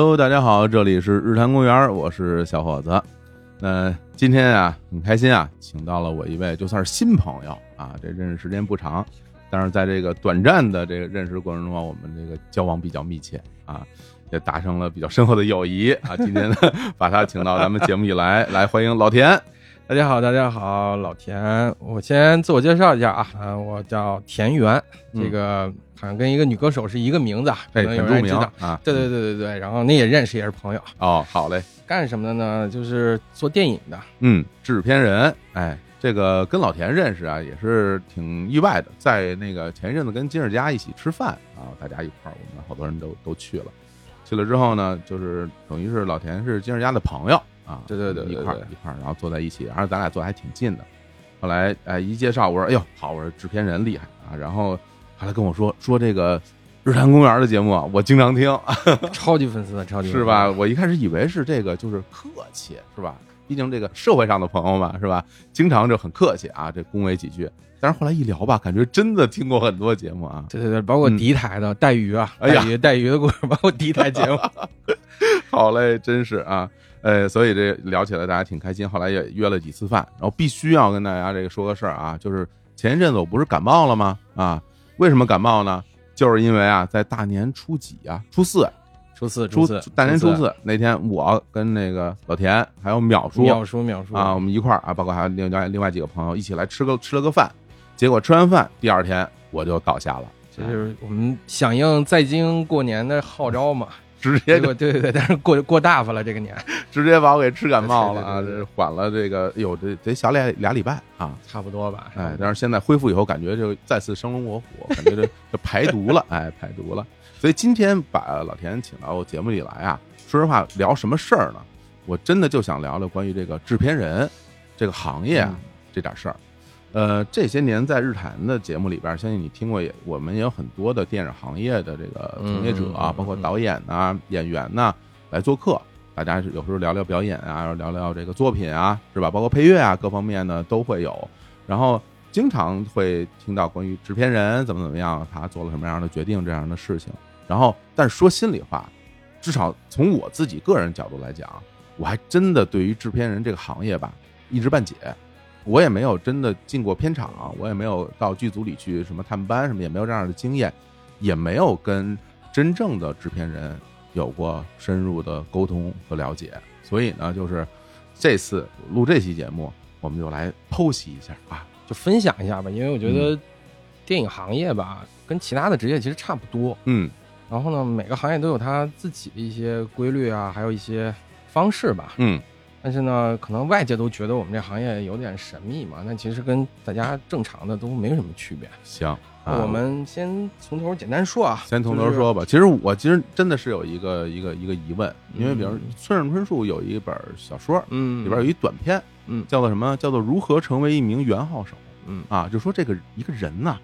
Hello，大家好，这里是日坛公园，我是小伙子。那今天啊，很开心啊，请到了我一位就算是新朋友啊，这认识时间不长，但是在这个短暂的这个认识过程中啊，我们这个交往比较密切啊，也达成了比较深厚的友谊啊。今天呢，把他请到咱们节目里来，来欢迎老田。大家好，大家好，老田，我先自我介绍一下啊，啊，我叫田园，嗯这个好像跟一个女歌手是一个名字啊，哎，可能有很著名人知道。啊。对对对对对，然后那也认识，也是朋友。哦，好嘞，干什么的呢？就是做电影的。嗯，制片人，哎，这个跟老田认识啊，也是挺意外的，在那个前一阵子跟金世佳一起吃饭啊，大家一块儿，我们好多人都都去了。去了之后呢，就是等于是老田是金世佳的朋友啊，对对对对一块儿一块儿，然后坐在一起，然后咱俩坐还挺近的。后来哎一介绍，我说哎呦好，我说制片人厉害啊，然后后来跟我说说这个日坛公园的节目啊，我经常听，超级粉丝，超级粉丝是吧？？我一开始以为是这个，就是客气，是吧？毕竟这个社会上的朋友嘛，是吧？经常就很客气啊，这恭维几句。但是后来一聊吧，感觉真的听过很多节目啊。对对对，包括嗯敌台的带鱼啊，哎呀带鱼带鱼的故事，包括敌台节目。好嘞，真是啊，呃，所以这聊起来大家挺开心。后来也约了几次饭，然后必须要跟大家这个说个事儿啊，就是前一阵子我不是感冒了吗？啊，为什么感冒呢？就是因为啊，在大年初几啊，初四，初四，初四，大年初四，四那天，我跟那个老田还有淼叔淼叔淼叔啊，我们一块儿啊，包括还有另外另外几个朋友一起来吃个吃了个饭，结果吃完饭第二天我就倒下了，这就是我们响应在京过年的号召嘛。直接就对对对，但是过过大发了这个年，直接把我给吃感冒了啊，这缓了这个，哎呦，这得小俩俩礼拜啊，差不多吧。哎，但是现在恢复以后，感觉就再次生龙活虎，感觉这这 排毒了，哎，排毒了。所以今天把老田请到节目里来啊，说实话，聊什么事儿呢？我真的就想聊聊关于这个制片人这个行业啊、嗯这点事儿。呃，这些年在日坛的节目里边，相信你听过也，我们也有很多的电影行业的这个从业者啊，包括导演呐、演员呐、来做客。大家有时候聊聊表演啊，聊聊这个作品啊，是吧？包括配乐啊，各方面呢都会有。然后经常会听到关于制片人怎么怎么样，他做了什么样的决定这样的事情。然后，但是说心里话，至少从我自己个人角度来讲，我还真的对于制片人这个行业吧一知半解。我也没有真的进过片场，我也没有到剧组里去什么探班什么，也没有这样的经验，也没有跟真正的制片人有过深入的沟通和了解。所以呢，就是这次录这期节目，我们就来剖析一下啊，就分享一下吧，因为我觉得电影行业吧，跟其他的职业其实差不多。嗯然后呢，每个行业都有它自己的一些规律啊，还有一些方式吧。嗯但是呢，可能外界都觉得我们这行业有点神秘嘛，那其实跟大家正常的都没什么区别。行，我们先从头简单说啊，先从头就是说吧。其实我其实真的是有一个一个一个疑问，因为比如嗯村上春树有一本小说，嗯，里边有一短片，嗯叫做什么？叫做如何成为一名元号手嗯啊？就说这个一个人呐、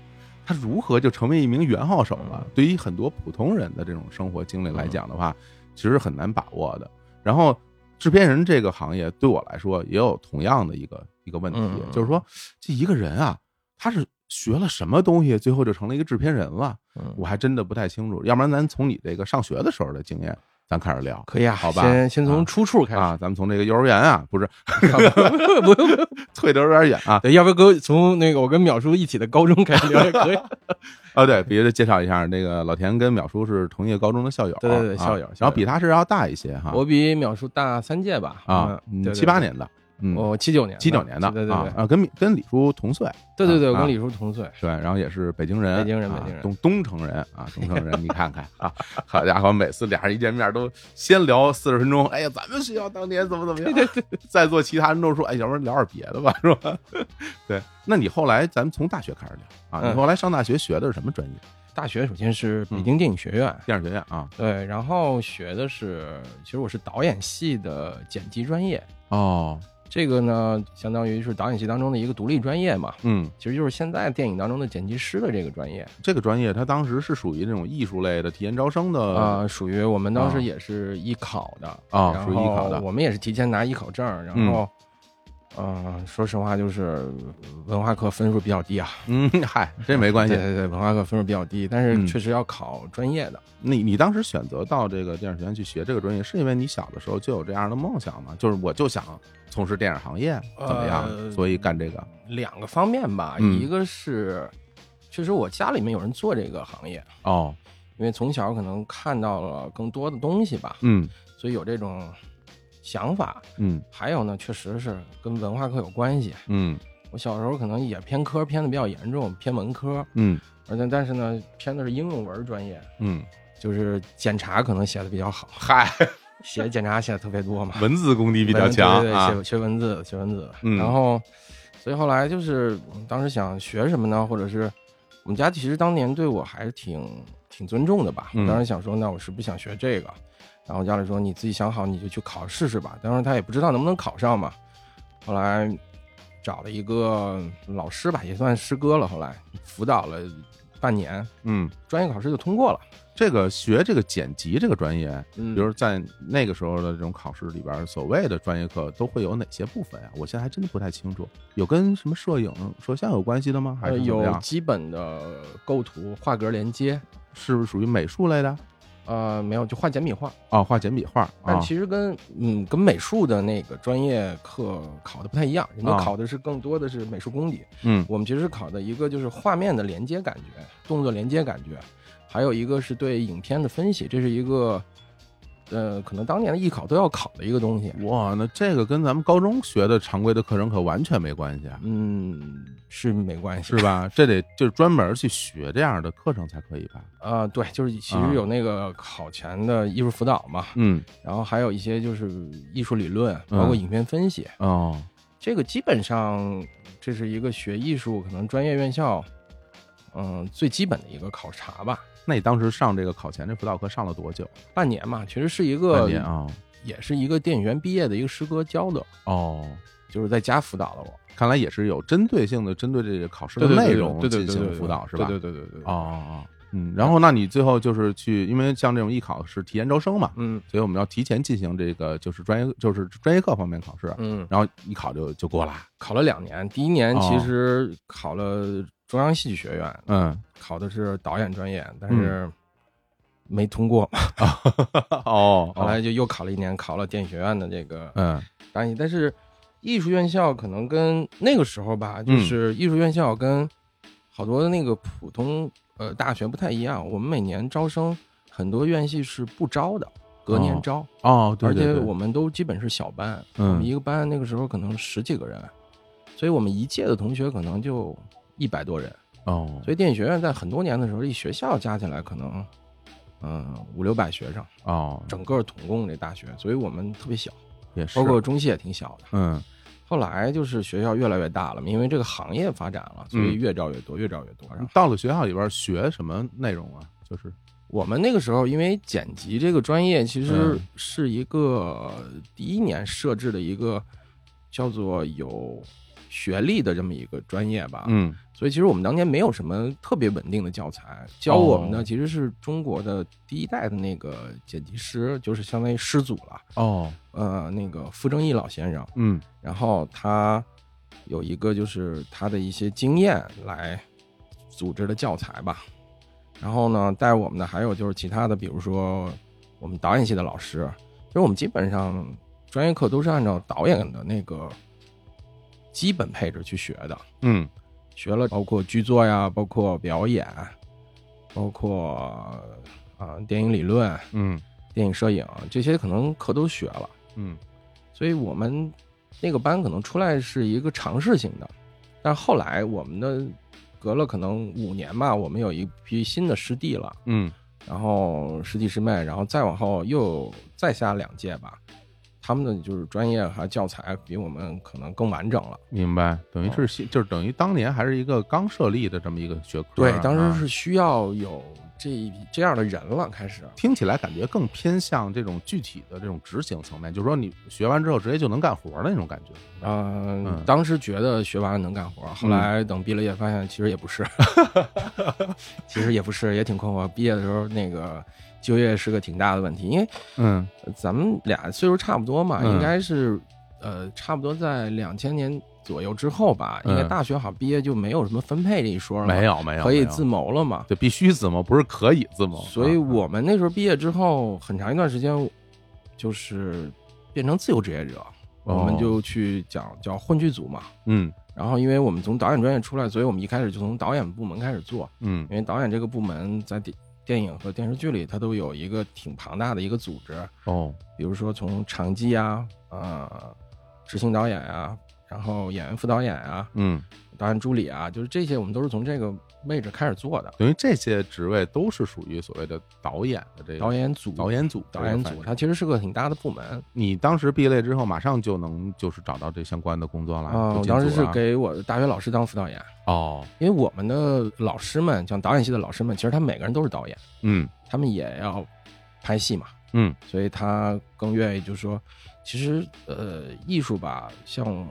他如何就成为一名元号手了嗯？对于很多普通人的这种生活经历来讲的话，其实很难把握的。然后，制片人这个行业对我来说也有同样的一个一个问题就是说这一个人啊，他是学了什么东西，最后就成了一个制片人了？嗯，我还真的不太清楚。要不然咱从你这个上学的时候的经验，咱开始聊。可以啊，好吧先先从啊出处开始，啊，咱们从这个幼儿园啊，不是 不用 退的有点远啊。对，要不要跟从那个我跟淼叔一起的高中开始聊也可以。啊，对，别的介绍一下，那个老田跟淼叔是同一个高中的校友，对对对啊校友然后比他是要大一些哈，我比淼叔大三届吧，啊，嗯对对七八年的，嗯，我七九年的，七九年的，对对对啊啊，跟跟李叔同岁，对对对，跟李叔同岁，对，然后也是北京人，北京人啊北京人。东东城人啊，东城人，你看看啊，好家伙，每次俩人一见面都先聊四十分钟，哎呀，咱们学校当年怎么怎么样，对对对，在座其他人都说，哎，要不然聊点别的吧，是吧？对，那你后来咱们从大学开始聊啊，你嗯。后来上大学学的是什么专业？大学首先是北京电影学院，电影学院啊，对，然后学的是，其实我是导演系的剪辑专业，哦，这个呢，相当于是导演系当中的一个独立专业嘛，嗯，其实就是现在电影当中的剪辑师的这个专业。这个专业它当时是属于那种艺术类的提前招生的啊、属于我们当啊时也是艺考的。啊然属于艺考的。后我们也是提前拿艺考证，然嗯。后嗯、说实话，就是文化课分数比较低啊。嗯，嗨，这没关系对。对对，文化课分数比较低，但是嗯确实要考专业的。你你当时选择到这个电影学院去学这个专业，是因为你小的时候就有这样的梦想吗？就是我就想从事电影行业，怎么样？呃所以干这个。两个方面吧，嗯一个是确实我家里面有人做这个行业，哦，因为从小可能看到了更多的东西吧，嗯所以有这种想法。嗯还有呢，确实是跟文化课有关系。嗯我小时候可能也偏科偏的比较严重，偏文科，嗯而且但是呢，偏的是应用文专业，嗯，就是检查可能写的比较好，嗨，写检查写的特别多嘛，文字功底比较强对对对啊。学学文字，学文字。嗯然后，所以后来就是嗯当时想学什么呢？或者是我们家其实当年对我还是挺挺尊重的吧。嗯我当时想说，那我是不想学这个。然后家里说你自己想好你就去考试试吧。当时他也不知道能不能考上嘛。后来找了一个老师吧，也算师哥了。后来辅导了半年，嗯，专业考试就通过了。这个学这个剪辑这个专业，嗯比如在那个时候的这种考试里边，所谓的专业课都会有哪些部分呀？我现在还真的不太清楚。有跟什么摄影、摄像有关系的吗？还呃，是？有基本的构图、画格连接，是不是属于美术类的？呃，没有，就画简笔画。哦，画简笔画。但啊其实跟嗯跟美术的那个专业课考的不太一样，人家啊考的是更多的是美术功底，嗯我们其实是考的一个就是画面的连接感觉，动作连接感觉，还有一个是对影片的分析，这是一个呃可能当年的艺考都要考的一个东西。哇，那这个跟咱们高中学的常规的课程可完全没关系啊，嗯，是没关系，是？吧？这得就是专门去学这样的课程才可以吧？啊、对，就是其啊实有那个考前的艺术辅导嘛，嗯，然后还有一些就是艺术理论，包括嗯影片分析。哦，这个基本上这是一个学艺术可能专业院校，嗯，最基本的一个考察吧。那你当时上这个考前这辅导课上了多久？半年嘛，其实是一半个，年啊。也是一个电影学院毕业的一个师哥教的，哦，就是在家辅导的我。看来也是有针对性的针对这个考试的内容进行辅导是吧？对对对对对。哦，哦哦，嗯，然后那你最后就是去，因为像这种艺考是提前招生嘛，嗯所以我们要提前进行这个就是专业就是专业课方面考试，嗯，然后一考就就过了。考了两年，第一年哦其实考了中央戏剧学院，嗯，考的是导演专业，但是没通过。嘛。哦，后来就又考了一年，考了电影学院的这个嗯。导演，但是艺术院校可能跟那个时候吧，嗯。就是艺术院校跟好多的那个普通呃大学不太一样。我们每年招生，很多院系是不招的，隔年招，哦，对对对，而且我们都基本是小班，嗯。我们一个班那个时候可能十几个人，所以我们一届的同学可能就一百多人。哦，所以电影学院在很多年的时候，一学校加起来可能嗯五六百学生，哦，整个统共这大学，所以我们特别小，也是，包括中戏也挺小的。嗯后来就是学校越来越大了嘛，因为这个行业发展了，所以越招越多，越招越多。然后到了学校里边学什么内容啊？就是我们那个时候，因为剪辑这个专业其实嗯是一个第一年设置的一个叫做有学历的这么一个专业吧，嗯。所以其实我们当年没有什么特别稳定的教材，教我们哦。的其实是中国的第一代的那个剪辑师，就是相当于师祖了，哦。呃，那个傅正义老先生。嗯。然后他有一个就是他的一些经验来组织的教材吧。然后呢，带我们的还有就是其他的，比如说我们导演系的老师，就是我们基本上专业课都是按照导演的那个基本配置去学的，嗯。学了包括剧作呀，包括表演，包括啊、电影理论、嗯。电影摄影这些可能课都学了。嗯。所以我们那个班可能出来是一个尝试性的，但后来我们的隔了可能五年吧，我们有一批新的师弟了，嗯。然后师弟师妹，然后再往后又再下两届吧，他们的就是专业和教材比我们可能更完整了。明白，等于哦是新，就是等于当年还是一个刚设立的这么一个学科啊。对，当啊时是需要有这一批这样的人了，开始。听起来感觉更偏向这种具体的这种执行层面，就是说你学完之后直接就能干活的那种感觉。嗯嗯，当时觉得学完了能干活，后来等毕了业发现其实也不是，其实也不是，也挺困惑。毕业的时候那个就业是个挺大的问题，因为嗯咱们俩岁数差不多嘛，嗯应该是呃，差不多在两千年左右之后吧，应该嗯大学好像毕业就没有什么分配这一说了，没有没有，可以自谋了嘛。对必须自谋，不是可以自谋。所以啊我们那时候毕业之后，很长一段时间就是变成自由职业者，哦我们就去讲叫混剧组嘛。嗯然后，因为我们从导演专业出来，所以我们一开始就从导演部门开始做。嗯因为导演这个部门在电电影和电视剧里，它都有一个挺庞大的一个组织，哦。比如说从场记啊，呃，执行导演啊，然后演员副导演啊，嗯，导演助理啊，就是这些我们都是从这个位置开始做的。等于这些职位都是属于所谓的导演的这个导演组，导演组导演组，它其实是个挺大的部门你当时毕业之后，马上就能就是找到这相关的工作了啊。我当时是给我的大学老师当副导演，哦，因为我们的老师们，像导演系的老师们，其实他们每个人都是导演，嗯他们也要拍戏嘛，嗯所以他更愿意就是说，其实呃，艺术吧，像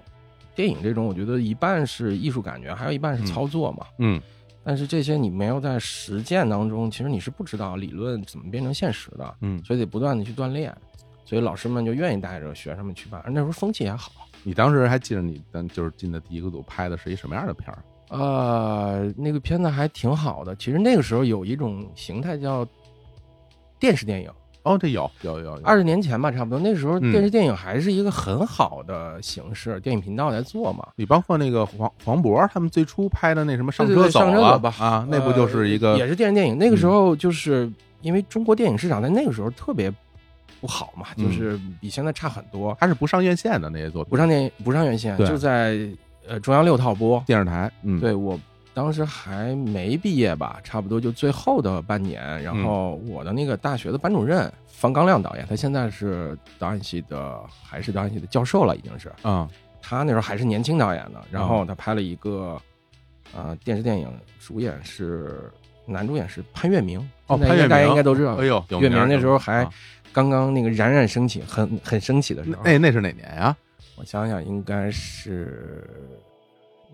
电影这种，我觉得一半是艺术感觉，还有一半是操作嘛。嗯但是这些你没有在实践当中，其实你是不知道理论怎么变成现实的，嗯，所以得不断的去锻炼。所以老师们就愿意带着学生们去办，而那时候风气也好。你当时还记得你咱就是进的第一个组拍的是一什么样的片儿？呃，那个片子还挺好的。其实那个时候有一种形态叫电视电影，哦，这有有有有二十年前吧，差不多。那时候嗯电视电影还是一个很好的形式，电影频道在做嘛。你包括那个黄黄渤他们最初拍的那什么上车走吧啊，那不就是一个呃也是电视电影。那个时候就是因为中国电影市场在那个时候特别不好嘛，嗯就是比现在差很多。它是不上院线的那些作品，不上电不上院线，就在呃中央六套播。电视台，嗯，对我当时还没毕业吧，差不多就最后的半年。然后我的那个大学的班主任方刚亮导演，他现在是导演系的，还是导演系的教授了，已经是。啊他那时候还是年轻导演呢，然嗯后他拍了一个呃电视电影，主演是男主演是潘粤明，哦，潘粤明大家应该都知道。哎呦，有粤明那时候还啊刚刚那个冉冉升起，很很升起的时候。那那是哪年呀？我想想，应该是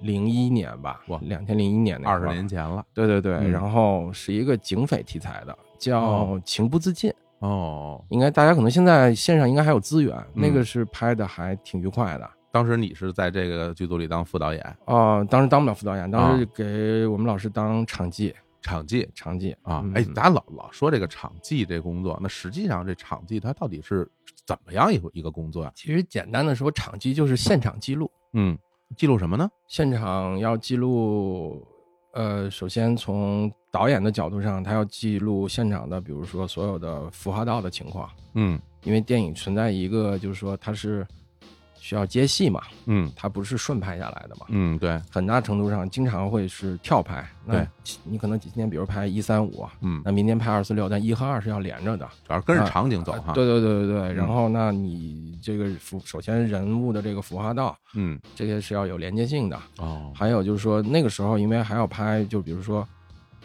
零一年吧，哇两千零一年那二十年。前了对对对，嗯然后是一个警匪题材的，叫哦《情不自禁》。哦。应该大家可能现在线上应该还有资源，嗯那个是拍的还挺愉快的。当时你是在这个剧组里当副导演、哦、当时当不了副导演，当时啊给我们老师当场记，场记场记嗯？啊哎，大家老老说这个场记这工作，那实际上这场记它到底是怎么样一个一个工作呀？其实简单的说，场记就是现场记录，嗯，记录什么呢？现场要记录。呃，首先从导演的角度上，他要记录现场的，比如说所有的服化道的情况，嗯因为电影存在一个就是说它是需要接戏嘛，嗯它不是顺拍下来的嘛，嗯，对，很大程度上经常会是跳拍。那对你可能今天比如拍一三五，嗯，那明天拍二四六，但一和二是要连着的。主要是跟着场景走哈。啊对对对对对。嗯然后那你这个服，首先人物的这个服化道，嗯这些是要有连接性的。哦，还有就是说那个时候，因为还要拍，就比如说，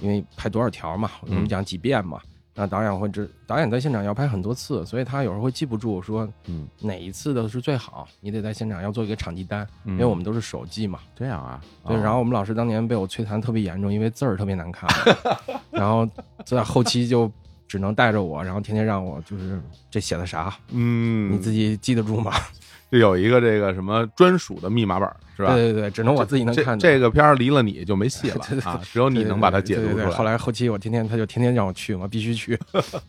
因为拍多少条嘛，我嗯们讲几遍嘛。那导演会知，导演在现场要拍很多次，所以他有时候会记不住说嗯，哪一次的是最好，你得在现场要做一个场记单，因因为我们都是手记嘛。这样啊，对，哦然后我们老师当年被我摧残特别严重，因为字儿特别难看，然后在后期就只能带着我，然后天天让我就是这写的啥，嗯，你自己记得住吗？就有一个这个什么专属的密码本是吧？对对对，只能我自己能看懂。这个片儿离了你就没戏了 只有你能把它解对对对读出来。后来后期我天天他就天天让我去嘛，必须去。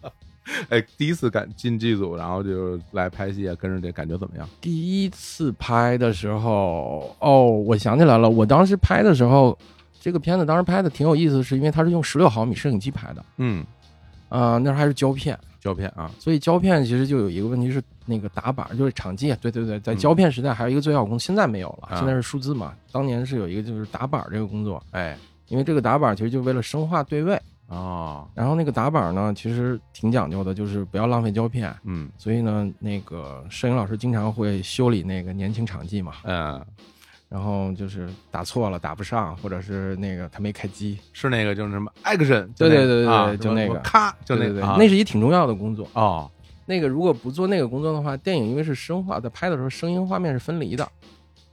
哎，第一次赶进剧组，然后就来拍戏，跟着这感觉怎么样？第一次拍的时候，哦，我想起来了，我当时拍的时候，这个片子当时拍的挺有意思，是因为它是用十六毫米摄影机拍的，嗯，啊、那时候还是胶片，胶片啊，所以胶片其实就有一个问题是那个打板，就是场记，对对对，在嗯。胶片时代还有一个最好工，现在没有了，啊。现在是数字嘛。当年是有一个就是打板这个工作，哎，因为这个打板其实就为了生化对位，哦，然后那个打板呢其实挺讲究的，就是不要浪费胶片，嗯。所以呢那个摄影老师经常会修理那个年轻场记嘛，嗯，然后就是打错了打不上，或者是那个他没开机，是那个就是什么 action，对对对对就那个咔，就那个啊那是一挺重要的工作。哦，那个如果不做那个工作的话，电影因为是声画，在拍的时候声音画面是分离的，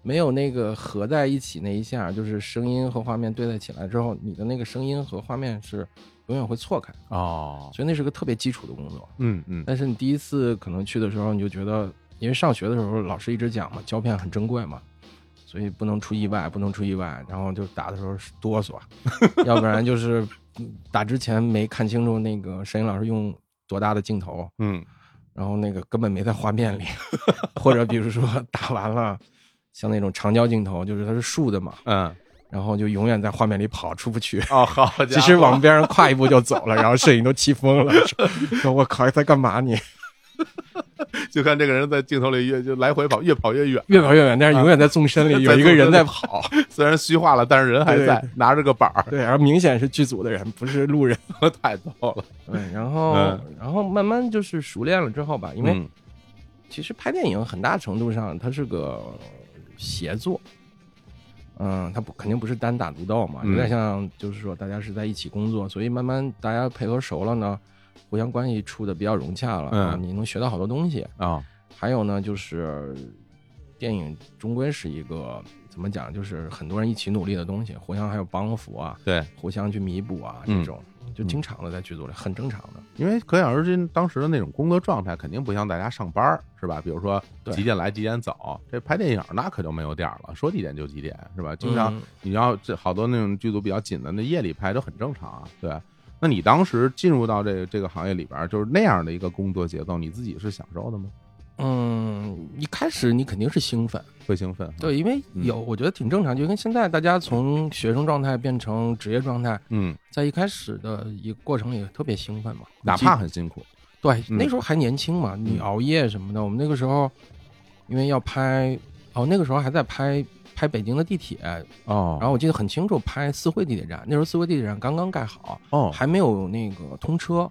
没有那个合在一起那一下，就是声音和画面对在起来之后，你的那个声音和画面是永远会错开，哦，所以那是个特别基础的工作。嗯嗯但是你第一次可能去的时候，你就觉得因为上学的时候老师一直讲嘛，胶片很珍贵嘛，所以不能出意外，不能出意外。然后就打的时候哆嗦，要不然就是打之前没看清楚那个摄影老师用多大的镜头，嗯然后那个根本没在画面里，或者比如说打完了，像那种长焦镜头，就是它是竖的嘛，嗯，然后就永远在画面里跑出不去。哦，好 其实往边上跨一步就走了，然后摄影都气疯了，说说我靠，在干嘛你？就看这个人在镜头里越就来回跑，越跑越远，越跑越远，但是永远在纵深里 有一个人在跑，虽然虚化了，但是人还在，拿着个板儿，对，然后明显是剧组的人，不是路人。太逗了。对，然后、嗯。然后慢慢就是熟练了之后吧，因为嗯。其实拍电影很大程度上它是个协作，嗯，它不肯定不是单打独斗嘛，嗯。有点像就是说大家是在一起工作，所以慢慢大家配合熟了呢，互相关系处的比较融洽了，嗯啊你能学到好多东西。啊，还有呢，就是电影终归是一个怎么讲，就是很多人一起努力的东西，互相还有帮扶啊，对，互相去弥补啊，嗯这种就经常的在剧组里很正常的。因为可想而知，当时的那种工作状态肯定不像大家上班是吧？比如说几点来几点走，这拍电影那可就没有点儿了，说几点就几点是吧？经常嗯你要这好多那种剧组比较紧的，那夜里拍都很正常啊。对，那你当时进入到这个这个行业里边，就是那样的一个工作节奏，你自己是享受的吗？嗯，一开始你肯定是兴奋，会兴奋？，对，因为有我觉得挺正常，就跟现在大家从学生状态变成职业状态，嗯，在一开始的一个过程里特别兴奋嘛，哪怕很辛苦，对，嗯那时候还年轻嘛，你嗯熬夜什么的。我们那个时候，因为要拍，哦，那个时候还在拍拍北京的地铁，哦。然后我记得很清楚，拍四惠地铁站。那时候四惠地铁站刚刚盖好，哦，还没有那个通车，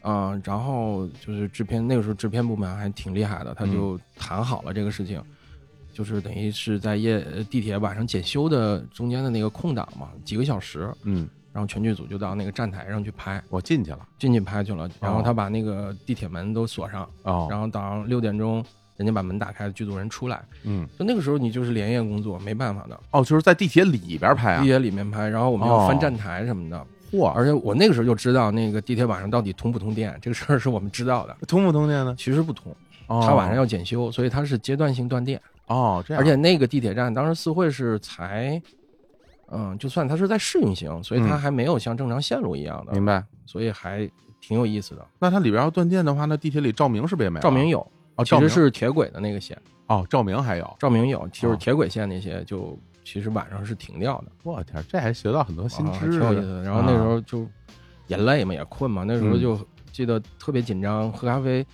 嗯、然后就是制片那个时候制片部门还挺厉害的，他嗯。就谈好了这个事情，就是等于是在夜呃地铁晚上检修的中间的那个空档嘛，几个小时，嗯，然后全剧组就到那个站台上去拍，我进去了，进去拍去了，然后他把那个地铁门都锁上。哦，然后早上六点钟，人家把门打开，剧组人出来，嗯，就那个时候你就是连夜工作，没办法的，哦，就是在地铁里边拍啊地，铁里面拍，然后我们要翻站台什么的，嚯，而且我那个时候就知道那个地铁晚上到底通不通电，这个事儿是我们知道的，通不通电呢？其实不通，哦它晚上要检修，所以它是阶段性断电，哦，这样，而且那个地铁站当时四惠是才。嗯，就算它是在试运行，所以它嗯还没有像正常线路一样的，明白。所以还挺有意思的。那它里边要断电的话，那地铁里照明是不是也没了？照明有，哦，其实是铁轨的那个线，哦，照明还有。照明有，就是哦。铁轨线那些就其实晚上是停掉的，我天，这还学到很多新啊知识，挺有意思的。然后那时候就也累嘛，也困嘛，那时候就记得特别紧张，喝咖啡，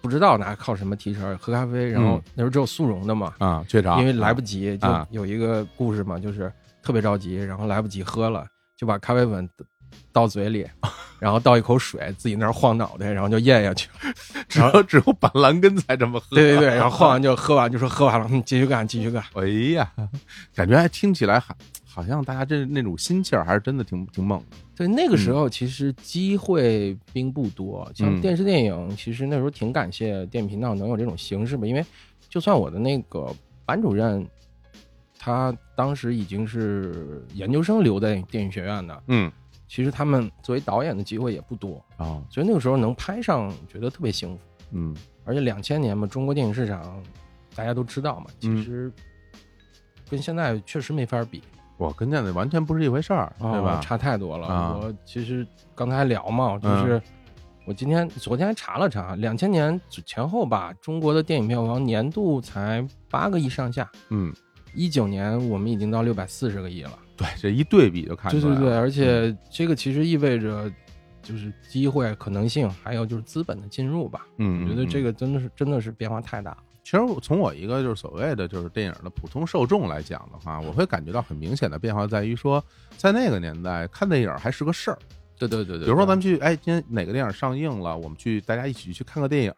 不知道拿靠什么提神，喝咖啡，然后嗯。那时候只有速溶的嘛，啊，雀巢，因为来不及，就啊有一个故事嘛，就是特别着急，然后来不及喝了，就把咖啡粉倒嘴里，然后倒一口水，自己那儿晃脑袋，然后就咽下去了。只有只有板蓝根才这么喝。对对对，然后晃完就喝完，就说喝完了，嗯，继续干，继续干。哎呀，感觉还听起来还好像大家这那种心气儿还是真的挺挺猛的。对，那个时候其实机会并不多，嗯像电视电影，其实那时候挺感谢电影频道能有这种形式吧，因为就算我的那个班主任，他当时已经是研究生留在电影学院的，嗯，其实他们作为导演的机会也不多，啊，所以那个时候能拍上，觉得特别幸福。嗯，而且两千年嘛，中国电影市场大家都知道嘛，其嗯实跟现在确实没法比。我跟现在完全不是一回事儿，对吧？哦差太多了。啊我其实刚才还聊嘛，就是我今天昨天还查了查，两千年前后吧，中国的电影票房年度才八个亿上下。嗯，一九年我们已经到六百四十个亿了，对，这一对比就看出来了。对对对，而且这个其实意味着就是机会、可能性，还有就是资本的进入吧。嗯，嗯，我觉得这个。真的是真的是变化太大了。其实我从我一个就是所谓的就是电影的普通受众来讲的话，我会感觉到很明显的变化在于说，在那个年代看电影还是个事儿。对对对对，比如说咱们去，哎，今天哪个电影上映了，我们去大家一起去看个电影，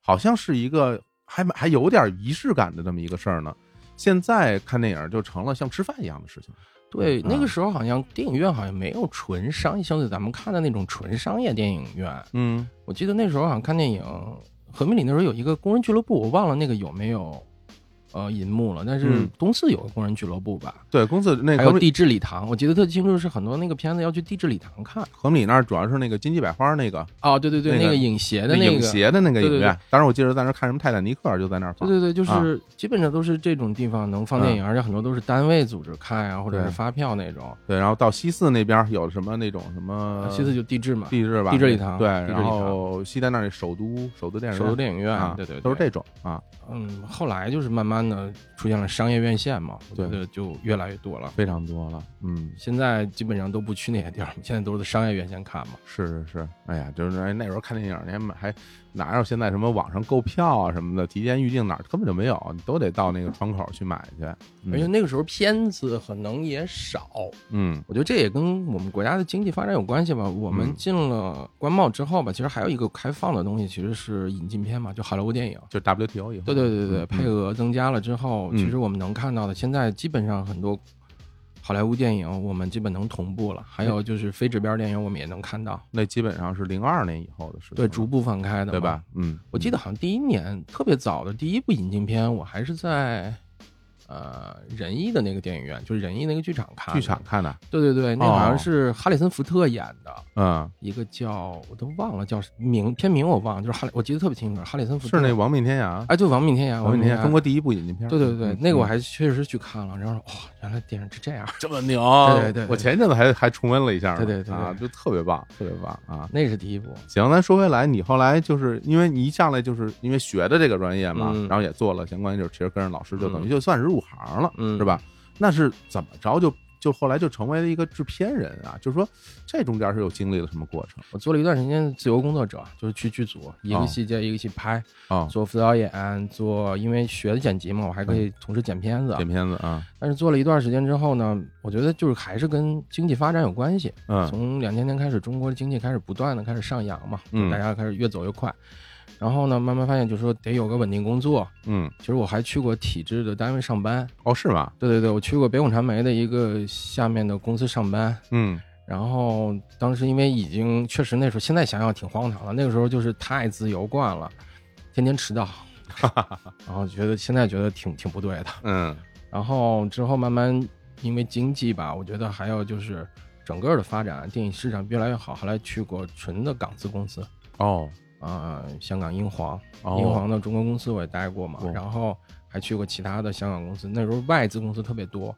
好像是一个还还有点仪式感的这么一个事儿呢。现在看电影就成了像吃饭一样的事情。对，那啊个时候好像电影院好像没有纯商业，相对咱们看的那种纯商业电影院。嗯我记得那时候好像看电影，和平里那时候有一个工人俱乐部，我忘了那个有没有，呃银幕了，但是嗯。东四有个工人俱乐部吧，对，公司那和还有地质礼堂，我记得特清楚，是很多那个片子要去地质礼堂看。和你那儿主要是那个金鸡百花那个。哦，对对对，那个那个影协的那个影，协的那个影对对。院，当时我记得在那儿看什么泰坦尼克，就在那儿放。对对对，就啊。是基本上都是这种地方能放电影，而且很多都是单位组织看呀，或者是发票那种。对，然后到西四那边有什么那种什么西四就地质嘛，地质吧，地质礼堂对，地质礼堂。然后西单那里首都首都电影首院都电影院，啊，对对，对。都是这种啊，嗯，后来就是慢慢的出现了商业院线嘛，我觉对得就越来越多了。非常多了，嗯，现在基本上都不去那些地儿，现在都是商业院线看嘛。是是是，哎呀，就是哎那时候看电影，你还买还哪有现在什么网上购票啊什么的，提前预定哪儿根本就没有，你都得到那个窗口去买去，嗯而且那个时候片子可能也少，嗯我觉得这也跟我们国家的经济发展有关系吧。我们嗯进了关贸之后吧，其实还有一个开放的东西，其实是引进片嘛，就好莱坞电影。就 WTO 以后，对对对对，嗯配额增加了之后，嗯其实我们能看到的，现在基本上很多好莱坞电影我们基本能同步了，还有就是非指标电影我们也能看到，那基本上是零二年以后的事，对，逐步放开的，对吧？？嗯，我记得好像第一年特别早的第一部引进片，我还是在呃仁义的那个电影院，就是仁义那个剧场看的。剧场看的，对对对，那哦好像是哈里森福特演的。嗯，一个叫我都忘了叫什名片名我忘了，就是哈里我记得特别清楚，哈里森福特。是那亡命天涯，哎对亡命天涯，亡命天涯，中国第一部引进片，对对对，嗯那个我嗯。还确实去看了，然后哇，原来电影是这样，这么牛，对对对对。我前一阵子还还重温了一下呢，对对对对。啊，就特别棒，特别棒啊！那是第一部。行，咱说回来，你后来就是因为你一上来就是因为学的这个专业嘛，嗯然后也做了相关，就是其实跟着老师就等于嗯就算是入行了，嗯是吧？那是怎么着就就后来就成为了一个制片人啊？就是说这中间是有经历了什么过程我做了一段时间自由工作者，就是去剧组一哦个戏接一个戏拍，啊？做副导演，做因为学的剪辑嘛，我还可以同时剪片子。剪片子啊，但是做了一段时间之后呢，我觉得就是还是跟经济发展有关系。嗯从两千年开始，中国的经济开始不断的开始上扬嘛，嗯大家开始越走越快。然后呢，慢慢发现就是说得有个稳定工作。嗯，其实我还去过体制的单位上班，哦，是吗？对对对，我去过北控传媒的一个下面的公司上班。嗯然后当时因为已经确实那时候，现在想想挺荒唐的，那个时候就是太自由惯了，天天迟到，然后觉得现在觉得挺挺不对的。嗯 然后之后慢慢因为经济吧，我觉得还有就是整个的发展，电影市场越来越好。后来去过纯的港资公司，哦啊、香港英皇，哦英皇的中国公司我也待过嘛，哦然后还去过其他的香港公司，那时候外资公司特别多。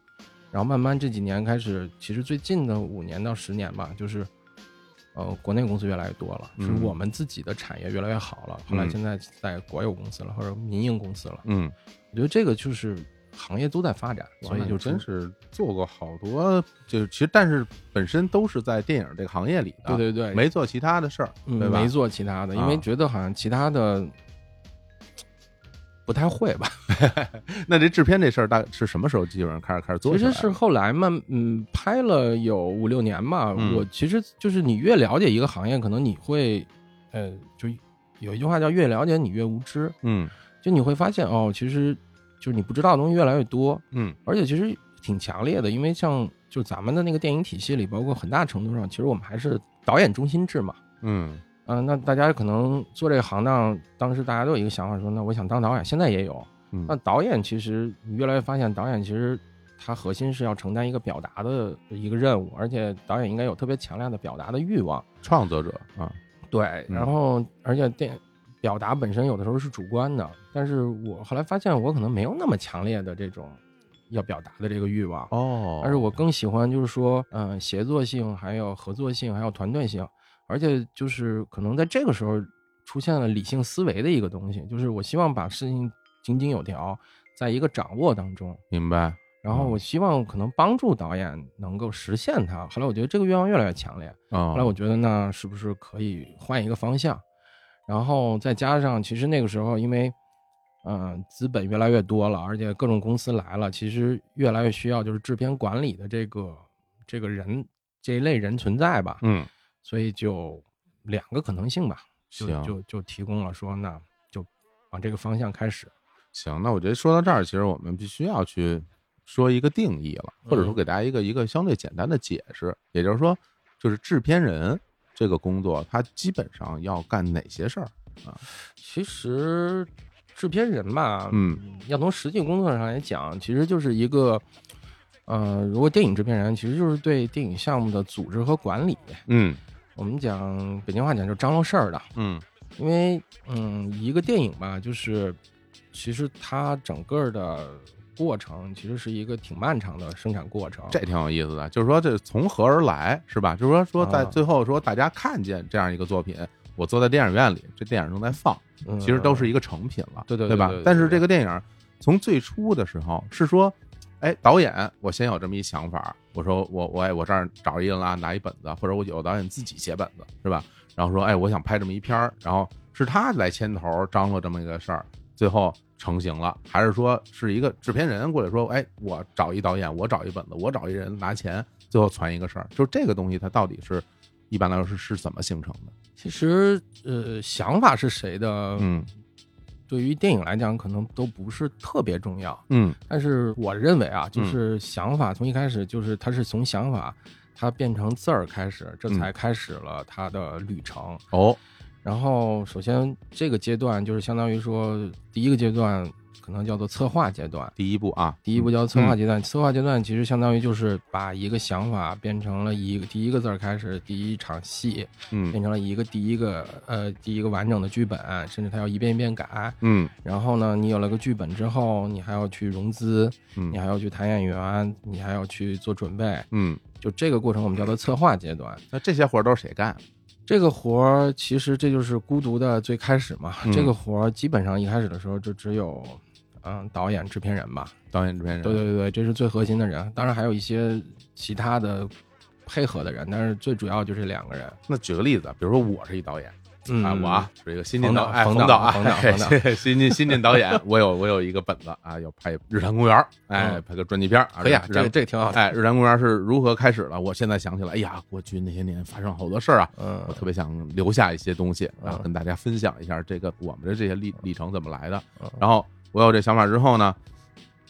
然后慢慢这几年开始，其实最近的五年到十年吧，就是，呃，国内公司越来越多了，是嗯我们自己的产业越来越好了。后来嗯现在在国有公司了，或者民营公司了。嗯，我觉得这个就是行业都在发展，所以就真是做过好多，就是其实但是本身都是在电影这个行业里的，对对对，没做其他的事儿，嗯对吧？没做其他的，因啊为觉得好像其他的不太会吧。那这制片这事儿大是什么时候基本上开始开始做？其实是后来嘛嗯拍了有五六年吧。嗯我其实就是你越了解一个行业，可能你会呃，就有一句话叫越了解你越无知，嗯就你会发现哦，其实就是你不知道的东西越来越多，嗯而且其实挺强烈的，因为像就咱们的那个电影体系里，包括很大程度上，其实我们还是导演中心制嘛。嗯嗯、那大家可能做这个行当，当时大家都有一个想法说，那我想当导演，现在也有。嗯那导演其实你越来越发现，导演其实他核心是要承担一个表达的一个任务，而且导演应该有特别强烈的表达的欲望。创作者啊，对，嗯然后而且电表达本身有的时候是主观的，但是我后来发现我可能没有那么强烈的这种要表达的这个欲望。哦但是我更喜欢就是说，嗯、协作性，还有合作性，还有团队性，而且就是可能在这个时候出现了理性思维的一个东西，就是我希望把事情井井有条，在一个掌握当中，明白，嗯然后我希望可能帮助导演能够实现它。后来我觉得这个愿望越来越强烈，哦，后来我觉得那是不是可以换一个方向，然后再加上其实那个时候因为。嗯，资本越来越多了，而且各种公司来了，其实越来越需要就是制片管理的这个这个人这一类人存在吧，嗯所以就两个可能性吧，就就就提供了说，那就往这个方向开始。行，那我觉得说到这儿，其实我们必须要去说一个定义了，或者说嗯给大家一个一个相对简单的解释，也就是说，就是制片人这个工作，他基本上要干哪些事儿啊？其实制片人吧，嗯，要从实际工作上来讲，其实就是一个，呃，如果电影制片人，其实就是对电影项目的组织和管理。嗯我们讲北京话讲就是张罗事儿的，嗯因为嗯，一个电影吧，就是其实它整个的过程其实是一个挺漫长的生产过程。这挺有意思的，就是说这从何而来，是吧？就是说说在啊最后说大家看见这样一个作品，我坐在电影院里，这电影正在放，嗯其实都是一个成品了，对对对吧？但是这个电影从最初的时候是说，哎，导演我先有这么一想法，我说我我哎我这儿找一个人啦，拿一本子，或者我有导演自己写本子，是吧？然后说哎我想拍这么一片儿，然后是他来牵头张罗这么一个事儿，最后成型了，还是说是一个制片人过来说，哎我找一导演，我找一本子，我找一人拿钱，最后传一个事儿，就是这个东西它到底是一般来说是是怎么形成的？其实呃，想法是谁的，嗯对于电影来讲，可能都不是特别重要。嗯但是我认为啊，就嗯是想法从一开始就是它是从想法它变成字儿开始，这嗯才开始了它的旅程。哦然后首先这个阶段就是相当于说第一个阶段可能叫做策划阶段。第一步啊，第一步叫策划阶段，策划阶段其实相当于就是把一个想法变成了一个第一个字儿开始，第一场戏嗯变成了一个第一个呃第一个完整的剧本，甚至它要一遍一遍改。嗯然后呢，你有了个剧本之后，你还要去融资，嗯你还要去谈演员，你还要去做准备，嗯，就这个过程我们叫做策划阶段。那这些活儿都是谁干？这个活儿其实这就是孤独的最开始嘛。嗯这个活儿基本上一开始的时候就只有，嗯，导演、制片人吧。导演、制片人？对对对对，这是最核心的人。当然还有一些其他的配合的人，但是最主要就是两个人。那举个例子，比如说我是一导演嗯啊，我啊是一个新晋导，哎，冯导导啊，冯导 新晋新晋导演，我有我有一个本子啊，要拍《日坛公园》，哎，嗯拍个传记片儿，可以啊，这个这个挺好。哎，《日坛公园》是如何开始了？我现在想起来，哎呀，过去那些年发生好多事儿啊，嗯我特别想留下一些东西，然后嗯跟大家分享一下这个我们的这些历历程怎么来的嗯。然后我有这想法之后呢，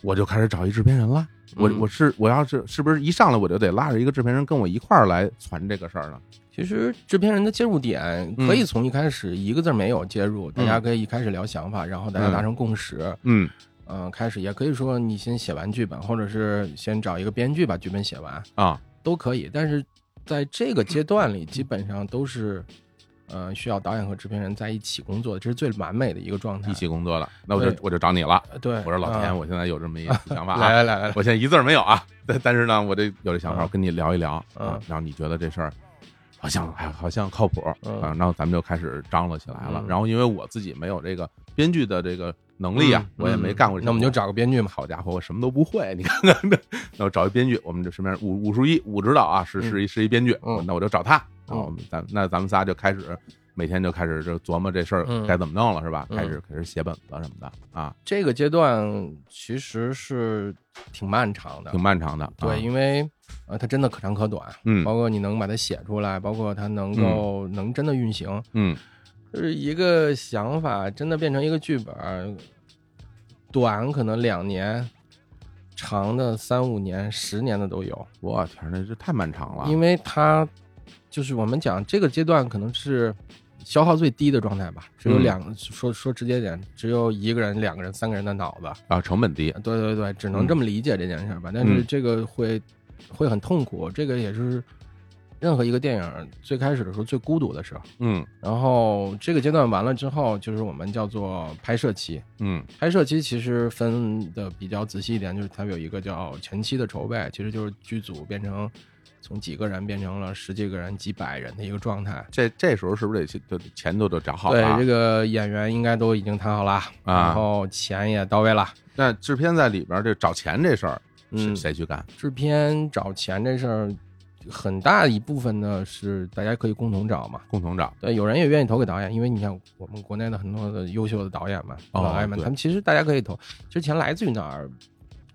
我就开始找一制片人了。我嗯我是我要是是不是一上来我就得拉着一个制片人跟我一块儿来传这个事儿呢？其实制片人的介入点可以从一开始一个字儿没有介入，大家可以一开始聊想法，然后大家达成共识。嗯嗯、开始也可以说你先写完剧本，或者是先找一个编剧把剧本写完，啊，都可以。但是在这个阶段里，基本上都是，呃，需要导演和制片人在一起工作的，这是最完美的一个状态。一起工作了，那我就我就找你了。呃对，我说老田，啊我现在有这么一个 想法来啊，来来来，我现在一字儿没有啊，但但是呢，我这有这想法，嗯我跟你聊一聊嗯啊，然后你觉得这事儿好像哎好像靠谱嗯。啊，然后咱们就开始张罗起来了。嗯。然后因为我自己没有这个编剧的这个能力啊，嗯我也没干过那我们就找个编剧嘛。好家伙，我什么都不会，你看看。这，那我找一编剧，我们这身边武武术一武指导啊，是是一是一编剧，嗯。那我就找他，然后我们咱那咱们仨就开始每天就开始就琢磨这事儿嗯。该怎么弄了，是吧？嗯。开始开始写本子什么的啊，这个阶段其实是挺漫长的。挺，漫长的。啊。对，因为呃，它真的可长可短，嗯。包括你能把它写出来，包括它能够能真的运行，嗯。就是一个想法真的变成一个剧本，短可能两年，长的三五年、十年的都有，我天，那这太漫长了。因为它就是我们讲这个阶段可能是消耗最低的状态吧，只有嗯两、说说直接点，只有一个人、两个人、三个人的脑子，啊，成本低，对对对，只能这么理解这件事儿吧。但是嗯这个会会很痛苦，这个也是任何一个电影最开始的时候最孤独的时候。嗯然后这个阶段完了之后，就是我们叫做拍摄期。嗯拍摄期其实分的比较仔细一点，就是它有一个叫前期的筹备，其实就是剧组变成从几个人变成了十几个人、几百人的一个状态。这这时候是不是得去就钱都得找好了对？，这个演员应该都已经谈好了，啊然后钱也到位了。那制片在里边这找钱这事儿是嗯，谁去干？制片找钱这事儿，很大一部分呢是大家可以共同找嘛。共同找对，有人也愿意投给导演，因为你看我们国内的很多的优秀的导演们、哦老爱们，他们其实大家可以投，其实钱来自于哪儿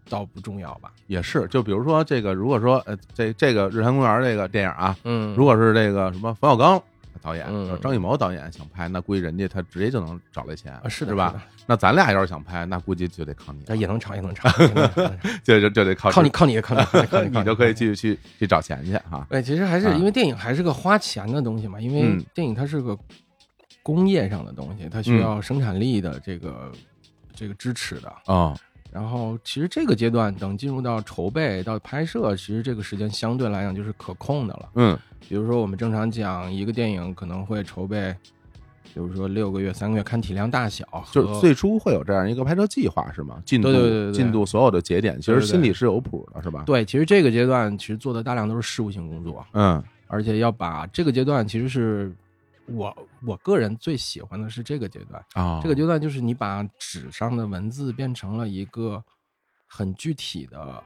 倒不重要吧。也是，就比如说这个，如果说呃这这个《日坛公园》这个电影啊，嗯，如果是这个什么冯小刚导演、嗯张艺谋导演想拍，那估计人家他直接就能找来钱，啊是吧？？那咱俩要是想拍，那估计就得靠你那，也能唱，也能炒，也能炒就就就得靠靠你，靠你，靠你，靠你，靠你，你就可以去去去找钱去哈。对，其实还是啊因为电影还是个花钱的东西嘛，因为嗯电影它是个工业上的东西，它需要生产力的这个这个支持的。哦，然后其实这个阶段，等进入到筹备到拍摄，其实这个时间相对来讲就是可控的了。嗯比如说我们正常讲一个电影可能会筹备，比如说六个月、三个月，看体量大小，就是最初会有这样一个拍摄计划是吗？进度对对对对对进度所有的节点，其实心里是有谱的，是吧？对，其实这个阶段其实做的大量都是事务性工作，嗯而且要把这个阶段其实是我我个人最喜欢的是这个阶段。啊，这个阶段就是你把纸上的文字变成了一个很具体的，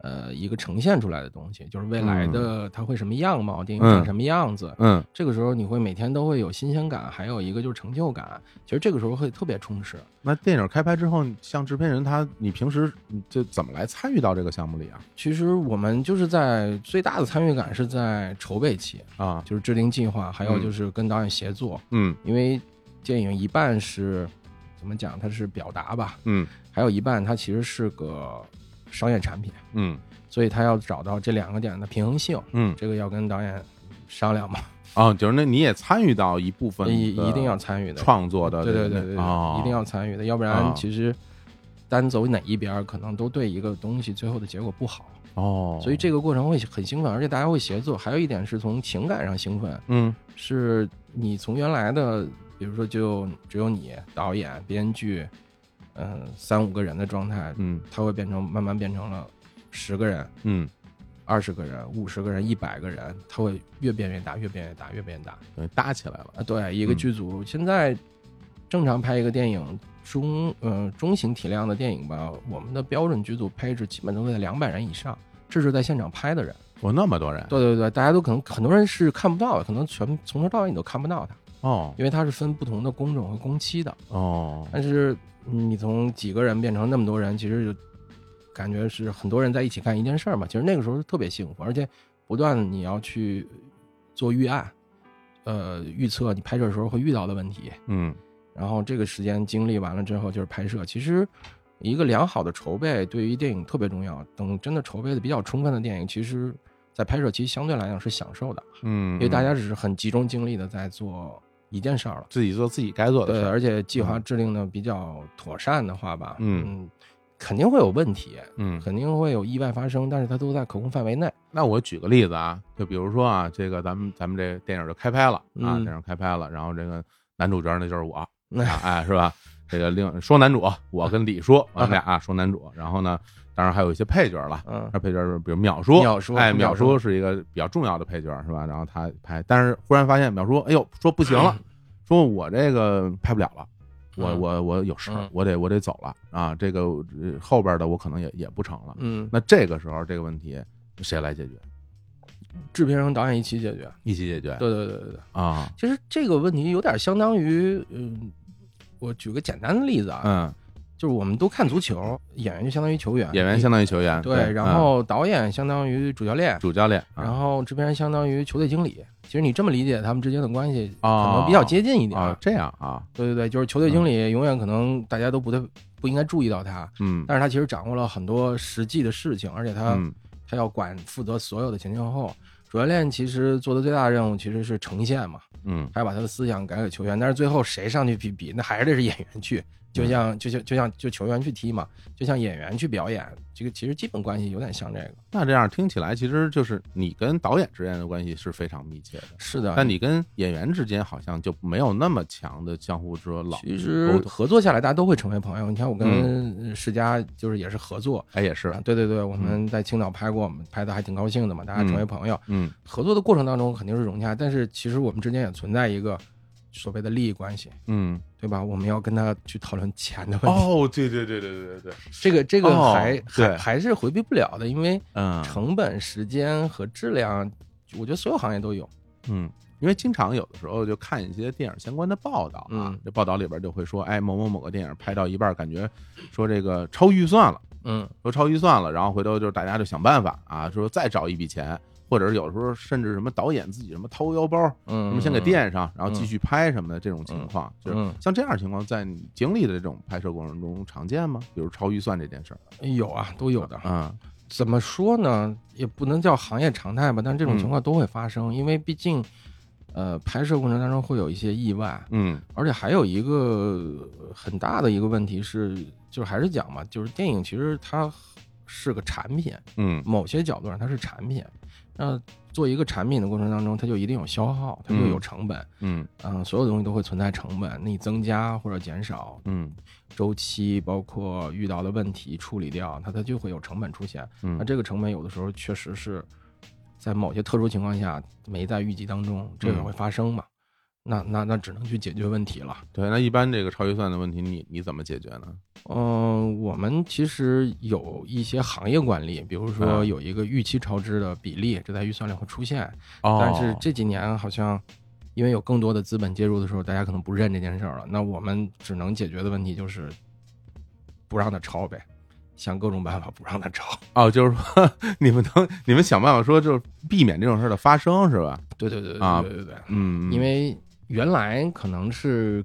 呃，一个呈现出来的东西，就是未来的它会什么样貌，电影长什么样子。嗯这个时候你会每天都会有新鲜感，还有一个就是成就感。其实这个时候会特别充实。那电影开拍之后，像制片人他，你平时你就怎么来参与到这个项目里啊？其实我们就是在最大的参与感是在筹备期，啊，就是制定计划，还有就是跟导演协作。嗯因为电影一半是怎么讲，它是表达吧，嗯还有一半它其实是个商业产品，嗯所以他要找到这两个点的平衡性，嗯，这个要跟导演商量嘛，啊，就是那你也参与到一部分的一一定要参与的，创作的对对对对对，哦一定要参与的，要不哦然其实单走哪一边儿，可能都对一个东西最后的结果不好。哦，所以这个过程会很兴奋，而且大家会协作。还有一点是从情感上兴奋，嗯是你从原来的，比如说就只有你导演、编剧，嗯、三五个人的状态，嗯它会变成慢慢变成了十个人、嗯，二十个人、五十个人、一百个人，它会越变越大，越变越大，越变越大。等于搭起来了。啊，对，一个嗯剧组、现在正常拍一个电影中，呃中型体量的电影吧，我们的标准剧组配置基本都在两百人以上，这是在现场拍的人。哦，那么多人对对对，大家都可能很多人是看不到的，可能全从头到尾你都看不到它，哦因为它是分不同的工种和工期的。哦但是嗯你从几个人变成那么多人，其实就感觉是很多人在一起干一件事儿嘛。其实那个时候是特别幸福，而且不断你要去做预案，呃，预测你拍摄的时候会遇到的问题，嗯然后这个时间经历完了之后就是拍摄。其实一个良好的筹备对于电影特别重要。等真的筹备的比较充分的电影，其实在拍摄期相对来讲是享受的，嗯，因为大家只是很集中精力的在做一件事儿了。自己做自己该做的对。而且计划制定的比较妥善的话吧，嗯肯定会有问题，嗯，肯定会有意外发生，但是它都在可控范围内。那我举个例子啊，就比如说啊，这个咱们咱们这电影就开拍了啊，嗯电影开拍了，然后这个男主角那就是我，哎，是吧？这个另说男主，我跟李叔，我们俩啊说男主，然后呢，当然还有一些配角了。嗯那配角是比如淼叔，淼叔哎，淼叔是一个比较重要的配角，是吧？然后他拍，但是忽然发现淼叔，哎呦，说不行了，说我这个拍不了了，我嗯我我有事嗯，我得我得走了啊，这个呃后边的我可能也也不成了。嗯，那这个时候这个问题谁来解决？制片人、导演一起解决。一起解决对对对对对，啊，其实这个问题有点相当于，嗯，我举个简单的例子啊，嗯，就是我们都看足球，演员就相当于球员，演员相当于球员，对，然后导演相当于主教练嗯，主教练，啊然后制片人相当于球队经理。其实你这么理解他们之间的关系，可哦能比较接近一点。啊，这样啊，对对对，就是球队经理永远可能大家都不太不应该注意到他，嗯，但是他其实掌握了很多实际的事情，而且他、嗯他要管负责所有的前前后后。主教练其实做的最大的任务其实是呈现嘛，嗯。还要把他的思想改给球员，但是最后谁上去比比，那还是得是演员去，就像就像就像就球员去踢嘛，就像演员去表演，这个其实基本关系有点像这个。那这样听起来，其实就是你跟导演之间的关系是非常密切的，是的，但你跟演员之间好像就没有那么强的相互说老其实合作下来，大家都会成为朋友。你看我嗯。跟世嘉就是也是合作，哎也是。啊，对对对，我们在青岛拍过，我们拍的还挺高兴的嘛，大家成为朋友。嗯。合作的过程当中肯定是融洽，但是其实我们之间也存在一个所谓的利益关系，嗯对吧？我们要跟他去讨论钱的问题，哦对对对对对对对 这个这个哦还、对还还是回避不了的，因为嗯成本、时间和质量，我觉得所有行业都有。嗯。因为经常有的时候就看一些电影相关的报道啊嗯，这报道里边就会说，哎，某某某个电影拍到一半，感觉说这个超预算了，嗯说超预算了，然后回头就是大家就想办法啊，说再找一笔钱，或者是有时候甚至什么导演自己什么掏腰包，嗯，什么先给垫上，然后继续拍什么的这种情况，就是嗯像这样情况，在你经历的这种拍摄过程中常见吗？比如超预算这件事儿有啊，都有的。啊，怎么说呢？也不能叫行业常态吧，但这种情况都会发生，因为毕竟，呃，拍摄过程当中会有一些意外，嗯而且还有一个很大的一个问题是，就是还是讲嘛，就是电影其实它是个产品，嗯某些角度上它是产品。那做一个产品的过程当中，它就一定有消耗，它就有成本，嗯。嗯、所有东西都会存在成本，你增加或者减少嗯。周期，包括遇到的问题处理掉，它它就会有成本出现。那嗯这个成本有的时候确实是在某些特殊情况下没在预计当中，这个嗯。会发生嘛？那那那只能去解决问题了。对，那一般这个超预算的问题，你你怎么解决呢？嗯、我们其实有一些行业管理，比如说嗯有一个预期超支的比例，这在预算里会出现。哦，但是这几年好像因为有更多的资本介入的时候，大家可能不认这件事儿了。那我们只能解决的问题就是不让它超呗，想各种办法不让他超。哦，就是说 你们能你们想办法说，就是避免这种事儿的发生，是吧？对对对对啊对对对，嗯，因为原来可能是。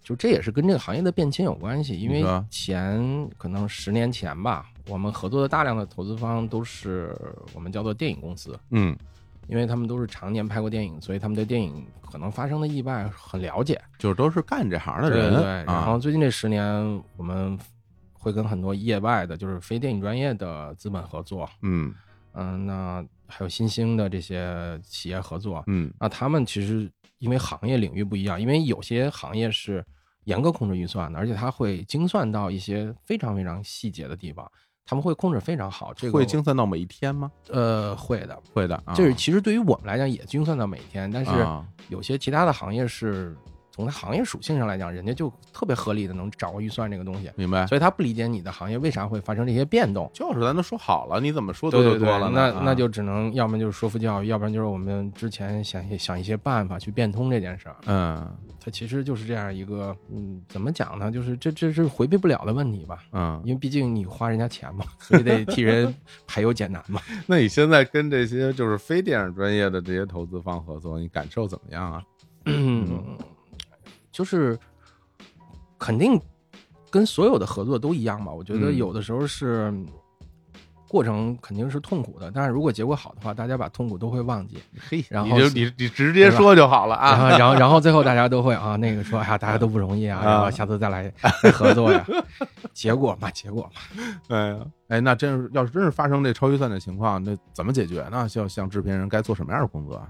就这也是跟这个行业的变迁有关系，因为前可能十年前吧，我们合作的大量的投资方都是我们叫做电影公司，嗯。因为他们都是常年拍过电影，所以他们对电影可能发生的意外很了解。就是都是干这行的人，对然后最近这十年，我们会跟很多业外的，就是非电影专业的资本合作，嗯。嗯，那还有新兴的这些企业合作，嗯。那他们其实因为行业领域不一样，因为有些行业是严格控制预算的，而且它会精算到一些非常非常细节的地方，他们会控制非常好。这个会精算到每一天吗？呃会的，会的，啊这是其实对于我们来讲也精算到每一天，但是啊有些其他的行业是从它行业属性上来讲，人家就特别合理的能掌握预算这个东西，明白。所以他不理解你的行业为啥会发生这些变动。就是咱都说好了，你怎么说多对对对就多了，那那就只能要么就是说服教育，要不然就是我们之前想一想一些办法去变通这件事儿。嗯它其实就是这样一个，嗯，怎么讲呢？就是这这是回避不了的问题吧，嗯。因为毕竟你花人家钱嘛，所以得替人排忧解难嘛。那你现在跟这些就是非电影专业的这些投资方合作，你感受怎么样啊？嗯，就是肯定跟所有的合作都一样吧。我觉得嗯有的时候是过程肯定是痛苦的，但是如果结果好的话，大家把痛苦都会忘记。嘿，然后你就你你直接说就好了啊。然后，然后最后大家都会啊，那个说，哎呀，大家都不容易啊，啊然后下次再来合作呀。结果嘛，结果嘛，哎呀，哎，那真是要是真是发生这超预算的情况，那怎么解决呢？像像制片人该做什么样的工作啊？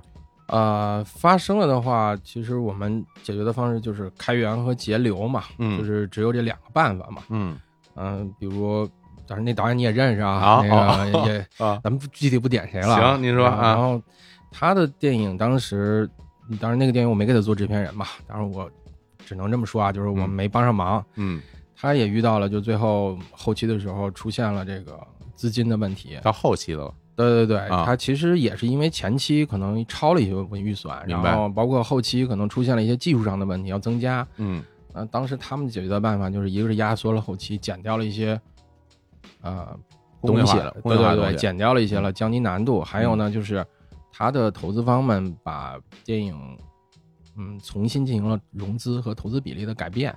呃，发生了的话，其实我们解决的方式就是开源和节流嘛，嗯就是只有这两个办法嘛。嗯嗯、比如，当然那导演你也认识啊，啊那个哦也，啊，咱们具体不点谁了。行您说然后啊然后他的电影当时，当然那个电影我没给他做制片人嘛，当然我只能这么说啊，就是我嗯没帮上忙。嗯，他也遇到了，就最后后期的时候出现了这个资金的问题。到后期的了。对对对，啊。他其实也是因为前期可能超了一些预算，然白。后包括后期可能出现了一些技术上的问题要增加。嗯。呃，当时他们解决的办法就是一个是压缩了后期，减掉了一些呃东西工业化的，工对对对，业化的东西。减掉了一些了，降低难度。还有呢，就是他的投资方们把电影嗯重新进行了融资和投资比例的改变，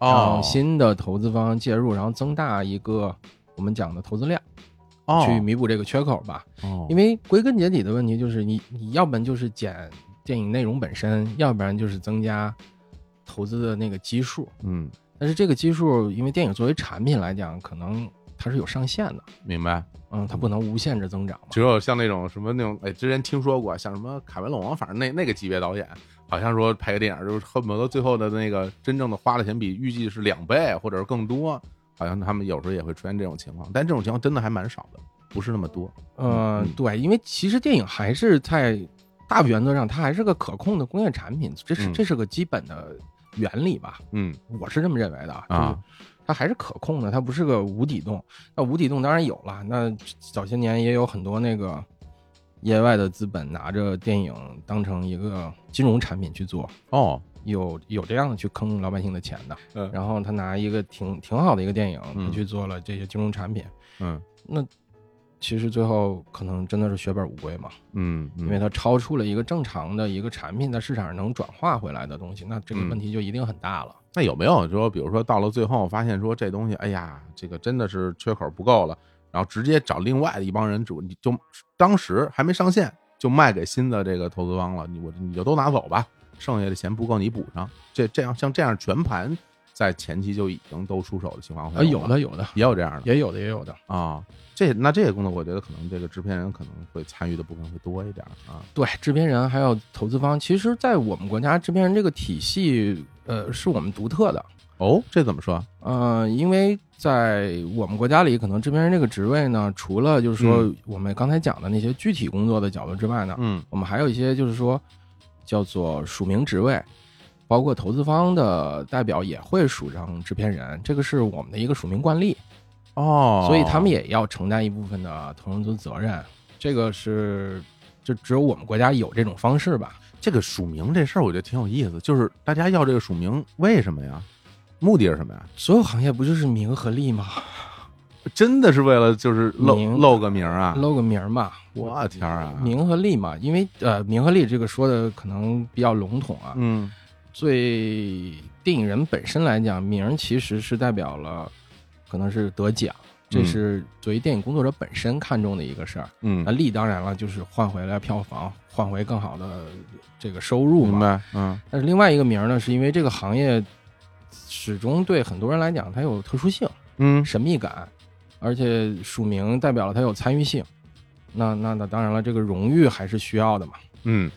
哦。让，新的投资方介入，然后增大一个我们讲的投资量，哦去弥补这个缺口吧。哦因为归根结底的问题就是你你要不然就是减电影内容本身，要不然就是增加投资的那个基数。嗯，但是这个基数，因为电影作为产品来讲，可能它是有上限的，明白。嗯，它不能无限制增长。只有像那种什么那种，哎，之前听说过，像什么凯文·龙王，反正那那个级别导演，好像说拍个电影，就是恨不得最后的那个真正的花的钱比预计是两倍或者是更多，好像他们有时候也会出现这种情况，但这种情况真的还蛮少的，不是那么多。呃嗯，对，因为其实电影还是在大原则上，它还是个可控的工业产品，这是嗯这是个基本的原理吧。嗯我是这么认为的啊，就是它还是可控的，它不是个无底洞。那无底洞当然有了，那早些年也有很多那个业外的资本拿着电影当成一个金融产品去做，哦，有有这样的去坑老百姓的钱的。嗯然后他拿一个挺挺好的一个电影，嗯他去做了这些金融产品，嗯那其实最后可能真的是血本无归嘛，嗯，因为它超出了一个正常的一个产品在市场上能转化回来的东西，那这个嗯问题就一定很大了。那有没有说，比如说到了最后发现说这东西，哎呀，这个真的是缺口不够了，然后直接找另外的一帮人主，你就当时还没上线，就卖给新的这个投资方了，你我你就都拿走吧，剩下的钱不够你补上。这这样像这样全盘在前期就已经都出手的情况会呃，有的有的也有这样的也有的也有的。啊。这那这些工作，我觉得可能这个制片人可能会参与的部分会多一点啊。对，制片人还有投资方，其实，在我们国家制片人这个体系，呃，是我们独特的。哦，这怎么说？呃，因为在我们国家里，可能制片人这个职位呢，除了就是说嗯我们刚才讲的那些具体工作的角度之外呢，嗯我们还有一些就是说叫做署名职位，包括投资方的代表也会署上制片人，这个是我们的一个署名惯例，哦，所以他们也要承担一部分的投资责任。这个是就只有我们国家有这种方式吧？这个署名这事儿，我觉得挺有意思。就是大家要这个署名，为什么呀？目的是什么呀？所有行业不就是名和利吗？真的是为了就是露名露个名儿啊？露个名儿嘛，我天啊！名和利嘛，因为呃，名和利这个说的可能比较笼统啊。嗯对电影人本身来讲，名儿其实是代表了可能是得奖，这嗯是作为电影工作者本身看重的一个事儿。嗯那，利当然了，就是换回来票房，换回更好的这个收入嘛。明白？嗯但是另外一个名儿呢，是因为这个行业始终对很多人来讲，它有特殊性。嗯神秘感，而且署名代表了他有参与性。那那那当然了，这个荣誉还是需要的嘛。嗯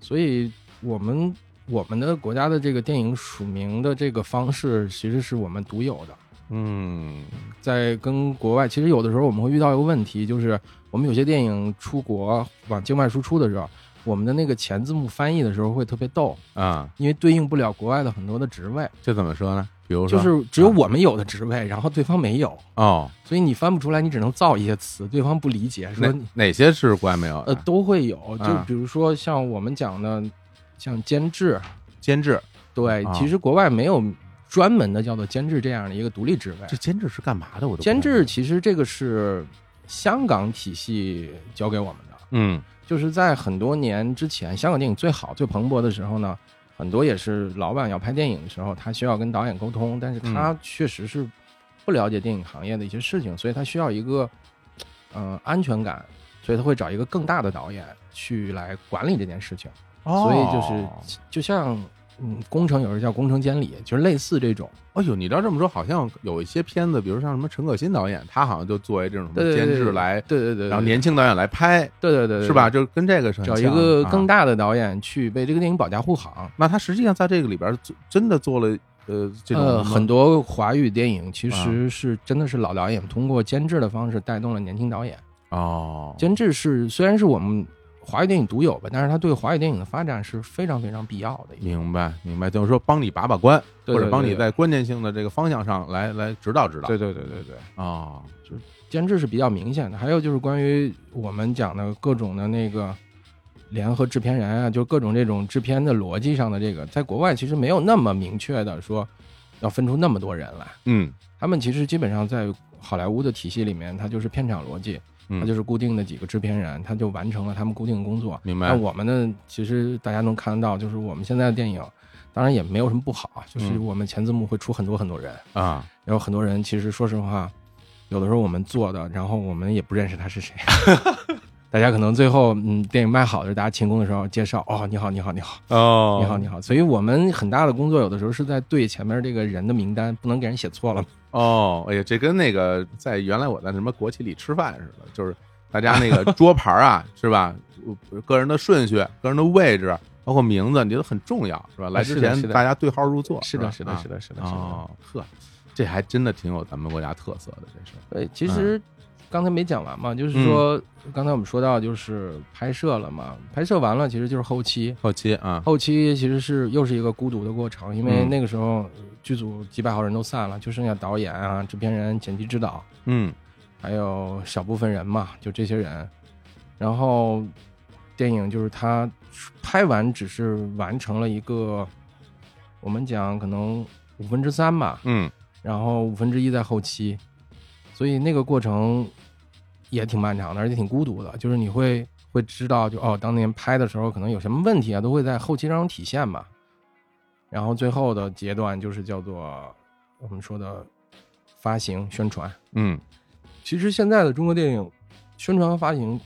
所以我们我们的国家的这个电影署名的这个方式，其实是我们独有的。嗯在跟国外，其实有的时候我们会遇到一个问题，就是我们有些电影出国往境外输出的时候，我们的那个前字幕翻译的时候会特别逗，啊，因为对应不了国外的很多的职位，这怎么说呢？比如说，就是只有我们有的职位，然后对方没有。哦，所以你翻不出来，你只能造一些词，对方不理解，说哪哪些是国外没有？呃都会有。就啊比如说像我们讲的，像监制，监制，对，啊其实国外没有专门的叫做监制这样的一个独立职位这。监制是干嘛的？我都监制其实这个是香港体系教给我们的，嗯就是在很多年之前，香港电影最好、最蓬勃的时候呢，很多也是老板要拍电影的时候，他需要跟导演沟通，但是他嗯确实是不了解电影行业的一些事情，所以他需要一个呃安全感，所以他会找一个更大的导演去来管理这件事情。所以就是哦就像嗯，工程有时叫工程监理，就是类似这种。哎呦，你要这么说，好像有一些片子，比如像什么陈可辛导演，他好像就作为这种什么对对对监制来，对对对，然后年轻导演来拍，对对对对是吧？？就跟这个是找一个更大的导演去为这个电影保驾护航。那他实际上在这个里边做真的做了呃这种呃，很多华语电影其啊实是真的是老导演通过监制的方式带动了年轻导演。哦，监制是虽然是我们华语电影独有吧，但是它对华语电影的发展是非常非常必要的。明白明白，就是说帮你把把关，对对或者帮你在关键性的这个方向上来来指导指导。对对对对对，哦，监制是比较明显的。还有就是关于我们讲的各种的那个联合制片人啊，就各种这种制片的逻辑上的这个，在国外其实没有那么明确的说要分出那么多人来。嗯他们其实基本上在好莱坞的体系里面，它就是片场逻辑，嗯，它就是固定的几个制片人，他就完成了他们固定的工作。明白那我们呢，其实大家能看得到，就是我们现在的电影，当然也没有什么不好，就是嗯我们前字幕会出很多很多人，啊，然后很多人其实说实话，有的时候我们做的，然后我们也不认识他是谁。大家可能最后，嗯，电影卖好的时候，大家庆功的时候介绍，哦，你好，你好，你好，哦，你好，你好。所以我们很大的工作，有的时候是在对前面这个人的名单，不能给人写错了。哦，哎呀，这跟那个在原来我在什么国企里吃饭似的，就是大家那个桌牌啊，是吧？个人的顺序、个人的位置，包括名字，你觉得很重要，是吧？来之前大家对号入座，是的，是的，啊是的，是的，是的。哦，呵，这还真的挺有咱们国家特色的，这是。对，其实刚才没讲完嘛，就是说刚才我们说到就是拍摄了嘛，拍摄完了其实就是后期，后期啊，后期其实是又是一个孤独的过程，因为嗯。那个时候剧组几百号人都散了，就剩下导演啊、制片人、剪辑指导，嗯。还有小部分人嘛，就这些人。然后电影就是他拍完只是完成了一个，我们讲可能五分之三吧，嗯。然后五分之一在后期，所以那个过程也挺漫长的，而且挺孤独的。就是你会会知道就，哦，当年拍的时候可能有什么问题啊，都会在后期当中体现吧。然后最后的阶段就是叫做我们说的发行宣传。嗯其实现在的中国电影宣传和发行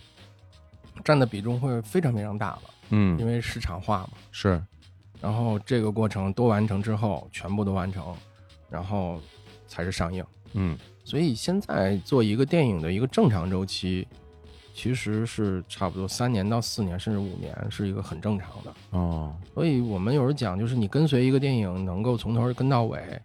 占的比重会非常非常大了，嗯因嗯，为市场化嘛。是，然后这个过程都完成之后，全部都完成，然后才是上映。嗯所以现在做一个电影的一个正常周期，其实是差不多三年到四年，甚至五年，是一个很正常的。哦，所以我们有时候讲，就是你跟随一个电影能够从头跟到尾，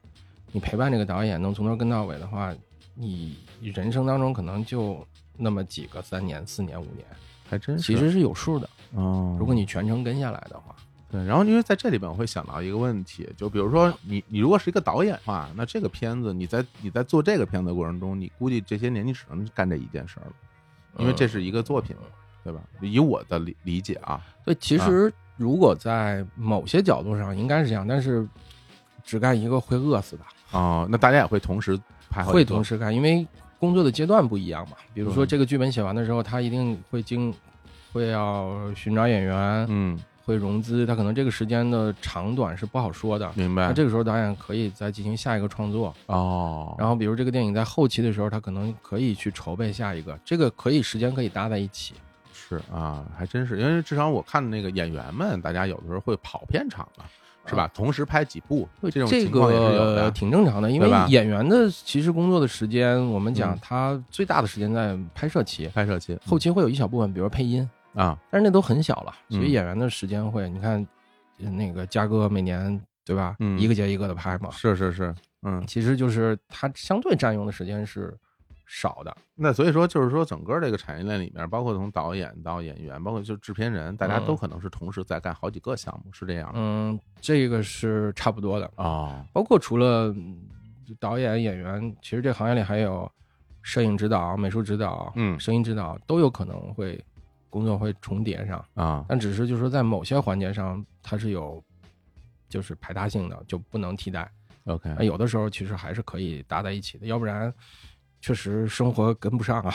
你陪伴这个导演能从头跟到尾的话，你人生当中可能就那么几个三年、四年、五年，还真是。其实是有数的。哦，如果你全程跟下来的话，对，然后因为在这里边我会想到一个问题，就比如说你你如果是一个导演的话，那这个片子你在你在做这个片子的过程中，你估计这些年你只能干这一件事儿了，因为这是一个作品，对吧？以我的理理解啊，对，其实如果在某些角度上应该是这样，但是只干一个会饿死的，哦，那大家也会同时拍会同时干，因为工作的阶段不一样嘛。比如说嗯这个剧本写完的时候，他一定会经会要寻找演员，嗯，会融资，他可能这个时间的长短是不好说的。明白那这个时候导演可以再进行下一个创作，哦，然后比如这个电影在后期的时候，他可能可以去筹备下一个，这个可以时间可以搭在一起。是啊，还真是，因为至少我看那个演员们，大家有的时候会跑片场嘛，是吧？同时拍几部，这种这个的。挺正常的，因为演员的其实工作的时间，我们讲嗯他最大的时间在拍摄期，拍摄期后期会有一小部分，比如配音，啊，但是那都很小了，所以嗯演员的时间会，你看呃那个嘉哥每年对吧，嗯。一个接一个的拍嘛，是是是，嗯，其实就是他相对占用的时间是少的。那所以说，就是说，整个这个产业链里面，包括从导演到演员，包括就制片人，大家都嗯可能是同时在干好几个项目，是这样的。嗯，这个是差不多的，哦，包括除了嗯导演、演员，其实这行业里还有摄影指导、美术指导、嗯。声音指导都有可能会工作会重叠上，啊，但只是就是说在某些环节上它是有就是排他性的，就不能替代。OK，那有的时候其实还是可以搭在一起的，要不然确实生活跟不上啊。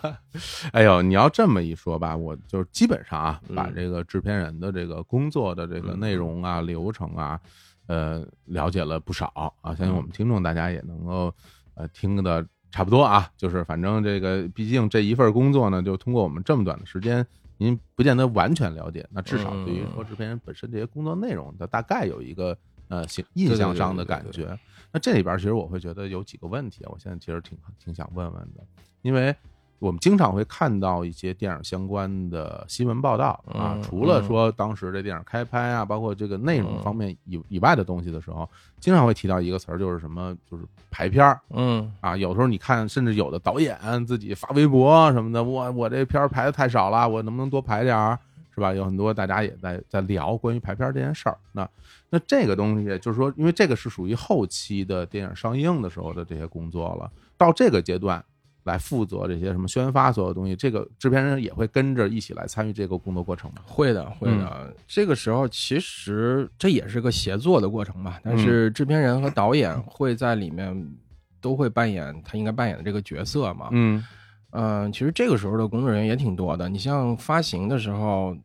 哎呦，你要这么一说吧，我就基本上啊，嗯把这个制片人的这个工作的这个嗯内容啊、流程啊，呃，了解了不少啊。相信我们听众大家也能够呃听的差不多啊。就是反正这个，毕竟这一份工作呢，就通过我们这么短的时间，您不见得完全了解，那至少对于说制片人本身这些工作内容，的大概有一个呃形印象上的感觉。那这里边其实我会觉得有几个问题啊，我现在其实挺挺想问问的，因为我们经常会看到一些电影相关的新闻报道啊，嗯除了说当时这电影开拍啊，包括这个内容嗯方面以以外的东西的时候，经常会提到一个词儿，就是什么，就是排片儿嗯啊。有时候你看，甚至有的导演自己发微博什么的，我我这片儿排的太少了，我能不能多排点儿？是吧？有很多大家也在在聊关于排片儿这件事儿。那那这个东西就是说，因为这个是属于后期的电影上映的时候的这些工作了，到这个阶段来负责这些什么宣发所有东西，这个制片人也会跟着一起来参与这个工作过程吗？会的，会的。这个时候其实这也是个协作的过程吧，但是制片人和导演会在里面都会扮演他应该扮演的这个角色嘛。嗯嗯、其实这个时候的工作人员也挺多的。你像发行的时候，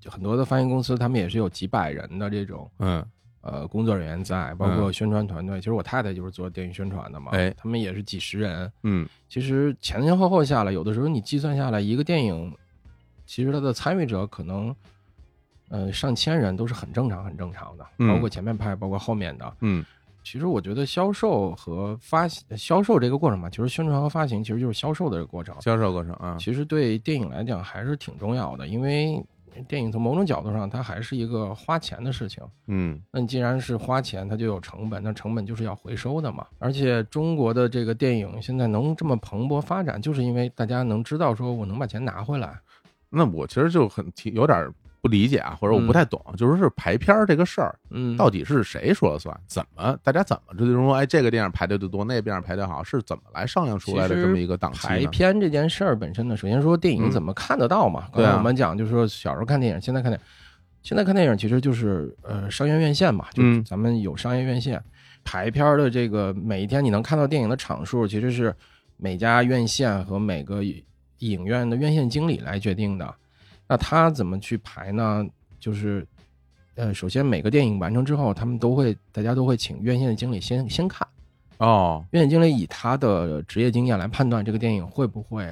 就很多的发行公司他们也是有几百人的这种嗯呃工作人员在，包括宣传团队。其实我太太就是做电影宣传的嘛，哎他们也是几十人。嗯其实前前后后下来，有的时候你计算下来，一个电影，其实它的参与者可能，呃，上千人都是很正常、很正常的，嗯包括前面拍，包括后面的。嗯其实我觉得销售和发行销售这个过程吧，其实宣传和发行其实就是销售的这个过程。销售过程啊，其实对电影来讲还是挺重要的，因为电影从某种角度上它还是一个花钱的事情。嗯那你既然是花钱，它就有成本，那成本就是要回收的嘛。而且中国的这个电影现在能这么蓬勃发展，就是因为大家能知道说我能把钱拿回来。那我其实就很挺有点不理解啊，或者我不嗯太懂，就是是排片儿这个事儿嗯，到底是谁说了算？怎么大家怎么就是说，哎，这个电影排队的多，那个电影排队好，是怎么来商量出来的这么一个档期排？片这件事儿本身呢，首先说电影嗯怎么看得到嘛？刚才我们讲就是说小时候看电影，现在看电影，现在看电影其实就是呃商业院线嘛，就是嗯咱们有商业院线排片儿的这个每一天你能看到电影的场数，其实是每家院线和每个影院的院线经理来决定的。那他怎么去排呢？就是呃，首先每个电影完成之后，他们都会大家都会请院线的经理先先看。哦，院线经理以他的职业经验来判断这个电影会不会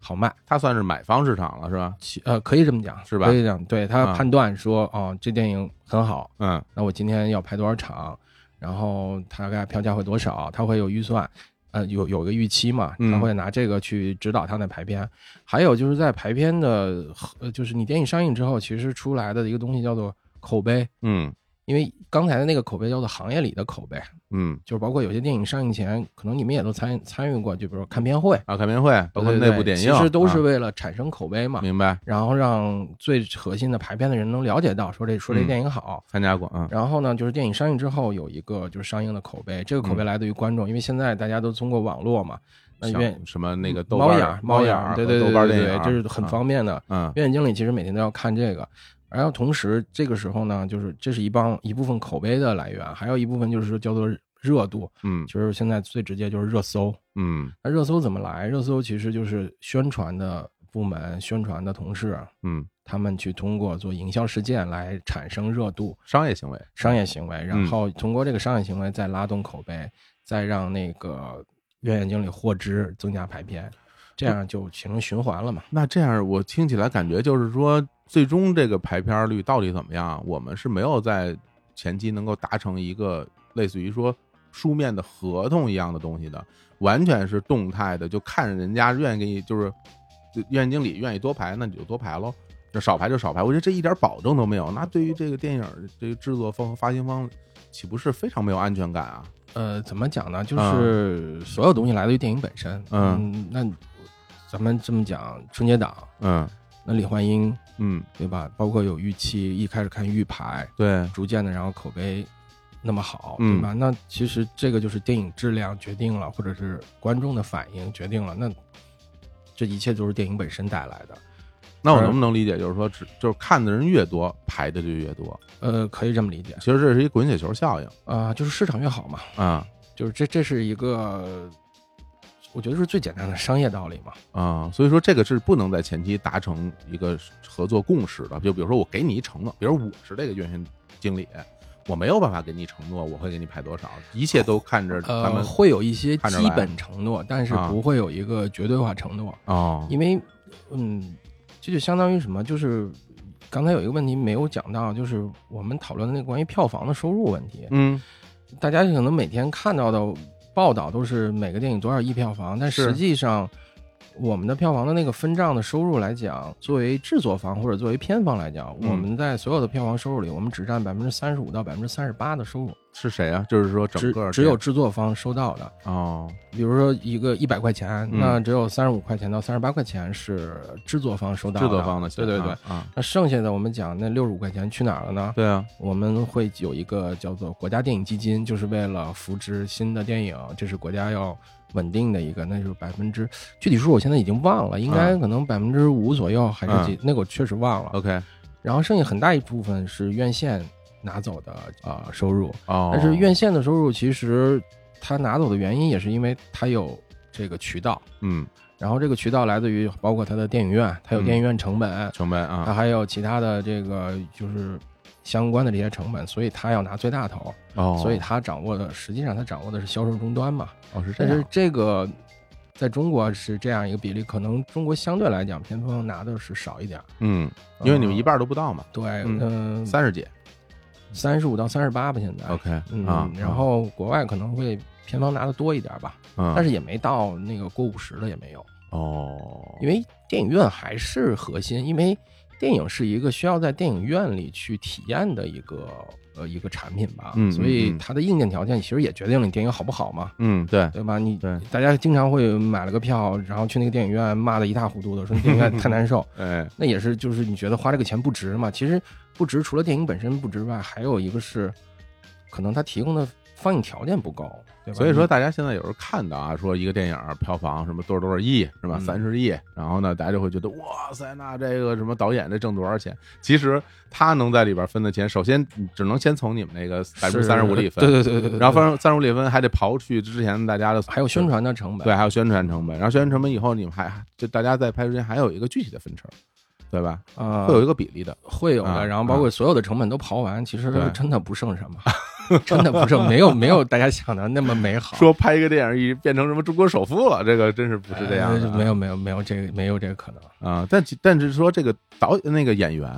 好卖。他算是买方市场了，是吧？呃，可以这么讲，是吧可以这样，对他啊判断说，哦，这电影很好，嗯那我今天要排多少场，然后大概票价会多少，他会有预算，呃，有有个预期嘛，嗯。他会拿这个去指导他的排片。还有就是在排片的，呃，就是你电影上映之后，其实出来的一个东西叫做口碑，嗯因为刚才的那个口碑叫做行业里的口碑，嗯，就是包括有些电影上映前，可能你们也都参参与过，就比如说看片会，啊，看片会，包括内部点映，其实都是啊为了产生口碑嘛。明白然后让最核心的排片的人能了解到，说这说这嗯电影好，参加过啊，然后呢，就是电影上映之后有一个就是上映的口碑，这个口碑嗯来自于观众，因为现在大家都通过网络嘛，那像愿什么那个豆瓣猫眼儿猫眼，对对对豆瓣对这是很方便的。嗯院经理其实每天都要看这个，然后同时这个时候呢，就是这是一帮一部分口碑的来源，还有一部分就是说叫做热度，嗯就是现在最直接就是热搜。嗯那热搜怎么来？热搜其实就是宣传的部门、宣传的同事，嗯，他们去通过做营销事件来产生热度、商业行为，商业行为，嗯然后通过这个商业行为再拉动口碑，再让那个院线经理获知，增加排片，这样就形成循环了嘛。那这样我听起来感觉就是说，最终这个排片率到底怎么样？我们是没有在前期能够达成一个类似于说书面的合同一样的东西的，完全是动态的，就看人家愿意给你，就是就院经理愿意多排，那你就多排喽。这少排就少排，我觉得这一点保证都没有。那对于这个电影这个制作方和发行方，岂不是非常没有安全感啊？呃，怎么讲呢？就是所有东西来自于电影本身。嗯那咱们这么讲，春节档，嗯那李焕英嗯，对吧？包括有预期，一开始看预排，对，逐渐的，然后口碑那么好，嗯对吧？那其实这个就是电影质量决定了，或者是观众的反应决定了，那这一切都是电影本身带来的。那我能不能理解，就是说，只就是看的人越多，排的就越多？呃，可以这么理解其实这是一滚雪球效应啊、就是市场越好嘛，啊就是这这是一个，我觉得是最简单的商业道理嘛。啊，所以说这个是不能在前期达成一个合作共识的。就比如说，我给你一承诺，比如我是这个院线经理，我没有办法给你承诺我会给你排多少，一切都看着他呃，们会有一些基本承诺，但是啊不会有一个绝对化承诺，哦，因为，嗯，这就相当于什么？就是刚才有一个问题没有讲到，就是我们讨论的那个关于票房的收入问题。嗯大家可能每天看到的报道都是每个电影多少亿票房，但实际上，我们的票房的那个分账的收入来讲，作为制作方或者作为片方来讲，嗯我们在所有的票房收入里，我们只占百分之三十五到百分之三十八的收入，是谁啊？就是说整只个只有制作方收到的。哦，比如说一个一百块钱，嗯那只有三十五块钱到三十八块钱是制作方收到制作方的钱对对对。啊啊，那剩下的我们讲那六十五块钱去哪儿了呢？对啊，我们会有一个叫做国家电影基金，就是为了扶植新的电影，这是国家要稳定的一个，那就是百分之具体数我现在已经忘了，应该可能百分之五左右还是几，那个我确实忘了。OK，然后剩下很大一部分是院线拿走的啊、呃收入，哦，但是院线的收入其实他拿走的原因也是因为他有这个渠道，嗯，然后这个渠道来自于包括它的电影院，它有嗯。电影院成本，成本啊。它啊，还有其他的这个就是相关的这些成本，所以他要拿最大头，哦，所以他掌握的实际上他掌握的是销售终端嘛。哦是这样但是，这个在中国是这样一个比例，可能中国相对来讲片方拿的是少一点儿，嗯，因为你们呃一半都不到嘛，对，嗯嗯，三十几。三十五到三十八吧，现在。，OK 嗯啊，，然后国外可能会片方拿的多一点吧，嗯，但是也没到那个过五十的也没有，哦，因为电影院还是核心，因为电影是一个需要在电影院里去体验的一个呃一个产品吧，嗯嗯所以嗯它的硬件条件其实也决定了你电影好不好嘛，嗯，对，对吧？你对。大家经常会买了个票，然后去那个电影院骂的一塌糊涂的，说电影院太难受，哎，那也是就是你觉得花这个钱不值嘛？其实不值，除了电影本身不值外，还有一个是可能它提供的放映条件不够，对吧？所以说，大家现在有时候看到啊，说一个电影票房什么多少多少亿是吧，嗯三十亿，然后呢，大家就会觉得哇塞，那这个什么导演这挣多少钱？其实他能在里边分的钱，首先只能先从你们那个百分之三十五里分，对对对对对，然后分三十五里分还得刨去之前大家的还有宣，传的成本，对，还有宣传成本，然后宣传成本以后，你们还就大家在拍之前还有一个具体的分成，对吧？啊，会有一个比例的，会有的，啊然后包括所有的成本都刨完，其实真的不剩什么。真的不是没有 没有大家想的那么美好。说拍一个电影一变成什么中国首富了，这个真是不是这样的啊，呃没有没有没有这个没有这个可能。啊。但但是说这个导那个演员，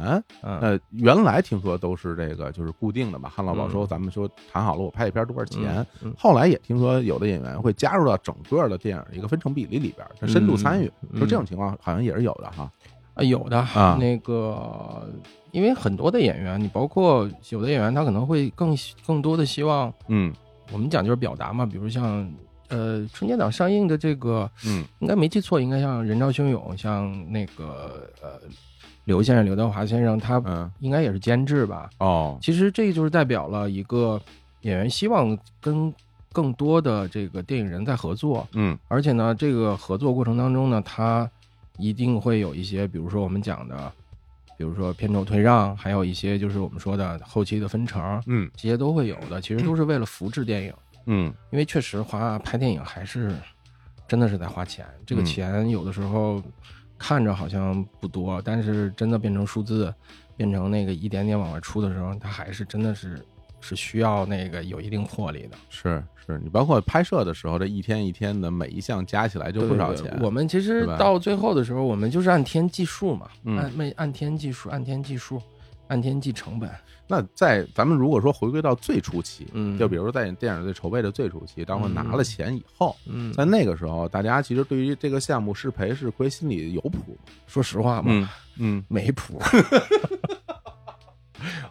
嗯，呃，原来听说都是这个就是固定的吧。汉老宝说嗯咱们说谈好了，我拍一片多少钱，嗯后来也听说有的演员会加入到整个的电影的一个分成比例里边，他深度参与。嗯说这种情况好像也是有的哈。啊，有的啊。那个，因为很多的演员，你包括有的演员，他可能会更更多的希望，嗯。我们讲就是表达嘛，比如像呃春节档上映的这个，嗯应该没记错，应该像人潮汹涌，像那个呃刘先生刘德华先生，他嗯。应该也是监制吧。哦。其实这就是代表了一个演员希望跟更多的这个电影人在合作，嗯。而且呢，这个合作过程当中呢，他一定会有一些，比如说我们讲的，比如说片酬退让，还有一些就是我们说的后期的分成，嗯这些都会有的。其实都是为了扶持电影，嗯因为确实花拍电影还是真的是在花钱，这个嗯钱有的时候看着好像不多，但是真的变成数字，变成那个一点点往外出的时候，它还是真的是是需要那个有一定魄力的。是是，你包括拍摄的时候，这一天一天的每一项加起来就不少钱。对对对我们其实到最后的时候，我们就是按天计数嘛，嗯按每按天计数，按天计数，按天计成本。那在咱们如果说回归到最初期，嗯就比如说在电影最筹备的最初期，当我拿了钱以后，嗯，在那个时候，大家其实对于这个项目是赔是亏，心里有谱吗。说实话嘛，嗯嗯没谱。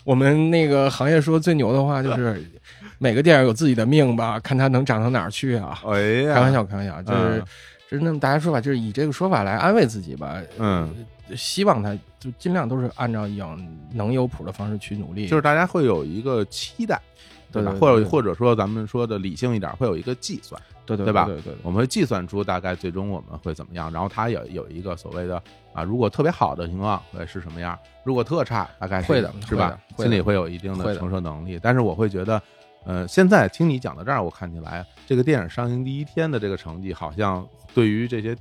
我们那个行业说最牛的话就是，每个电影有自己的命吧，看它能涨到哪儿去啊！哎呀，开玩笑，开玩笑，就是嗯就是那么大家说法，就是以这个说法来安慰自己吧。嗯呃，希望他就尽量都是按照有能有谱的方式去努力。就是大家会有一个期待，对对对对或者或者说咱们说的理性一点，会有一个计算，对对对吧对对，我们会计算出大概最终我们会怎么样，然后它也有一个所谓的啊，如果特别好的情况会是什么样，如果特差大概是会的是吧？心里会有一定的承受能力。但是我会觉得，呃，现在听你讲到这儿，我看起来这个电影上映第一天的这个成绩，好像对于这些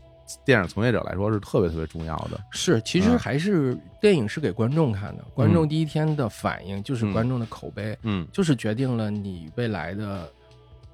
电影从业者来说是特别特别重要的。是，其实嗯还是电影是给观众看的，观众第一天的反应就是嗯观众的口碑，嗯就是决定了你未来的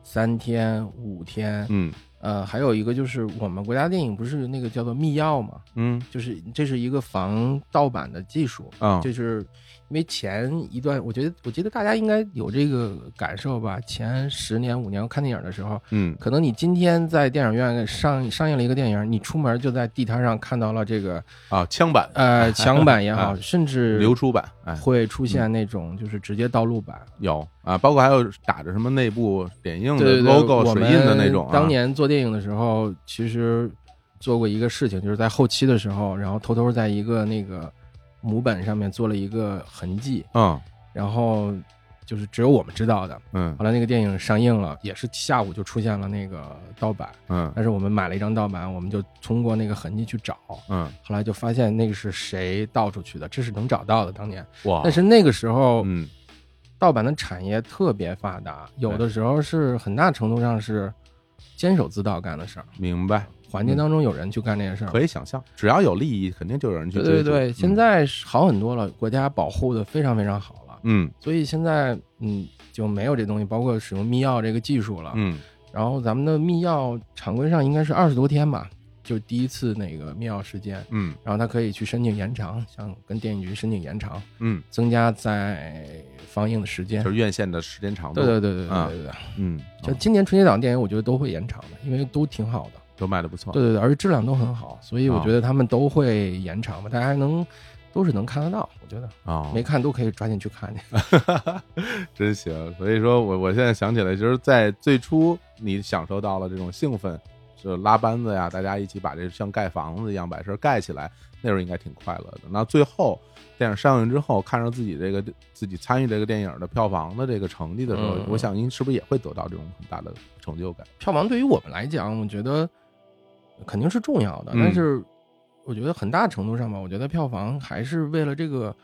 三天、五天。嗯呃，还有一个就是我们国家电影不是那个叫做密钥嘛，嗯。就是这是一个防盗版的技术，啊。就是因为前一段，我觉得我觉得大家应该有这个感受吧，前十年五年看电影的时候，嗯。可能你今天在电影院上上映了一个电影，你出门就在地摊上看到了这个啊，枪版。呃 墙版也好，啊。甚至流出版，哎，会出现那种就是直接盗录版。有啊，包括还有打着什么内部点映的 logo 我水印的那种啊。当年做电影的时候，其实做过一个事情，就是在后期的时候，然后偷偷在一个那个母本上面做了一个痕迹，嗯然后就是只有我们知道的。嗯后来那个电影上映了，也是下午就出现了那个盗版，嗯但是我们买了一张盗版，我们就通过那个痕迹去找，嗯，后来就发现那个是谁盗出去的，这是能找到的。当年，哇，但是那个时候，嗯盗版的产业特别发达，有的时候是很大程度上是监守自盗干的事儿，明白，环境当中有人去干这件事儿。可以想象，只要有利益，肯定就有人去对。对对，现在好很多了，国家保护的非常非常好了，嗯所以现在嗯就没有这东西，包括使用密钥这个技术了。嗯然后咱们的密钥常规上应该是二十多天吧，就第一次那个密钥时间，嗯然后他可以去申请延长，像跟电影局申请延长，嗯，增加在放映的时间就。是院线的时间长度。对对对对对啊对嗯，就今年春节档电影，我觉得都会延长的，因为都挺好的。都卖的不错。对对对，而且质量都很好，所以我啊觉得他们都会延长吧，大家能都是能看得到。我觉得啊，没看都可以抓紧去看去。真行。所以说我我现在想起来，就是在最初你享受到了这种兴奋，就拉班子呀，大家一起把这像盖房子一样把事儿盖起来，那时候应该挺快乐的。那最后电影上映之后，看着自己这个自己参与这个电影的票房的这个成绩的时候，嗯我想您是不是也会得到这种很大的成就感？票房对于我们来讲，我觉得肯定是重要的，嗯但是我觉得很大程度上吧，我觉得票房还是为了这个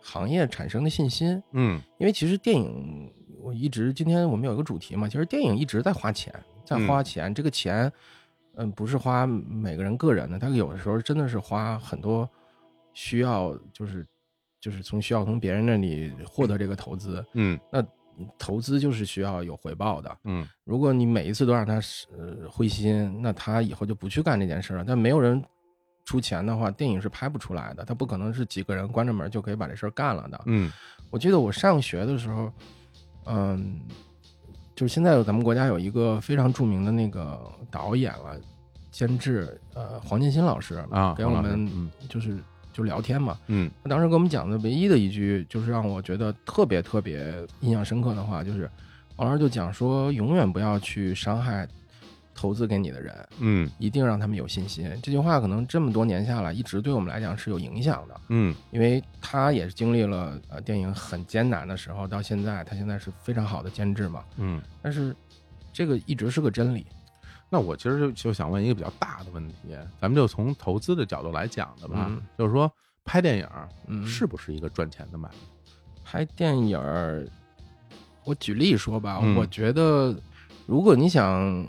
行业产生的信心。嗯因为其实电影，我一直今天我们有一个主题嘛，其实电影一直在花钱，在花钱，这个钱，嗯，不是花每个人个人的，他有的时候真的是花很多需要，就是就是从需要从别人那里获得这个投资。嗯那投资就是需要有回报的。嗯如果你每一次都让他呃灰心，那他以后就不去干这件事了。但没有人出钱的话，电影是拍不出来的。他不可能是几个人关着门就可以把这事儿干了的。嗯我记得我上学的时候，嗯，就是现在咱们国家有一个非常著名的那个导演了、监制，呃，黄建新老师啊，给我们嗯就就聊天嘛。嗯他当时给我们讲的唯一的一句，就是让我觉得特别特别印象深刻的话，就是黄老师就讲说，永远不要去伤害投资给你的人，嗯一定让他们有信心。这句话可能这么多年下来，一直对我们来讲是有影响的，嗯因为他也是经历了呃电影很艰难的时候，到现在他现在是非常好的监制嘛。嗯。但是这个一直是个真理，那我其实就就想问一个比较大的问题，咱们就从投资的角度来讲的吧，嗯就是说拍电影嗯，是不是一个赚钱的买卖？拍电影儿，我举例说吧，嗯我觉得如果你想嗯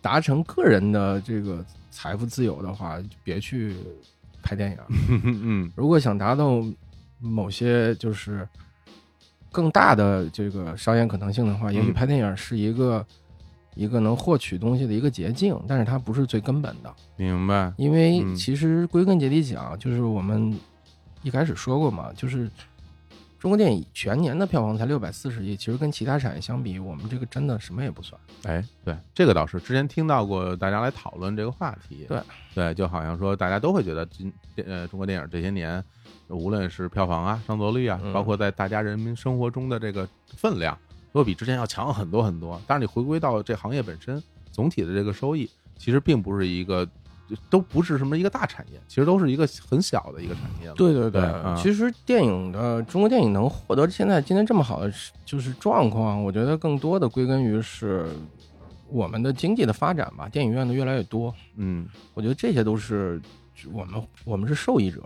达成个人的这个财富自由的话，就别去拍电影儿。嗯如果想达到某些就是更大的这个商业可能性的话，也许嗯拍电影是一个一个能获取东西的一个捷径，但是它不是最根本的。明白。因为嗯其实归根结底讲，就是我们一开始说过嘛，就是中国电影全年的票房才六百四十亿，其实跟其他产业相比，我们这个真的什么也不算。哎，对，这个倒是之前听到过大家来讨论这个话题。对对，就好像说大家都会觉得今呃中国电影这些年，无论是票房啊、上座率啊，嗯包括在大家人民生活中的这个分量，都比之前要强很多很多。但是你回归到这行业本身，总体的这个收益，其实并不是一个。都不是什么一个大产业，其实都是一个很小的一个产业了。对对对啊其实电影的中国电影能获得现在今天这么好的就是状况，我觉得更多的归根于是我们的经济的发展吧，电影院的越来越多，嗯，我觉得这些都是我们我们是受益者。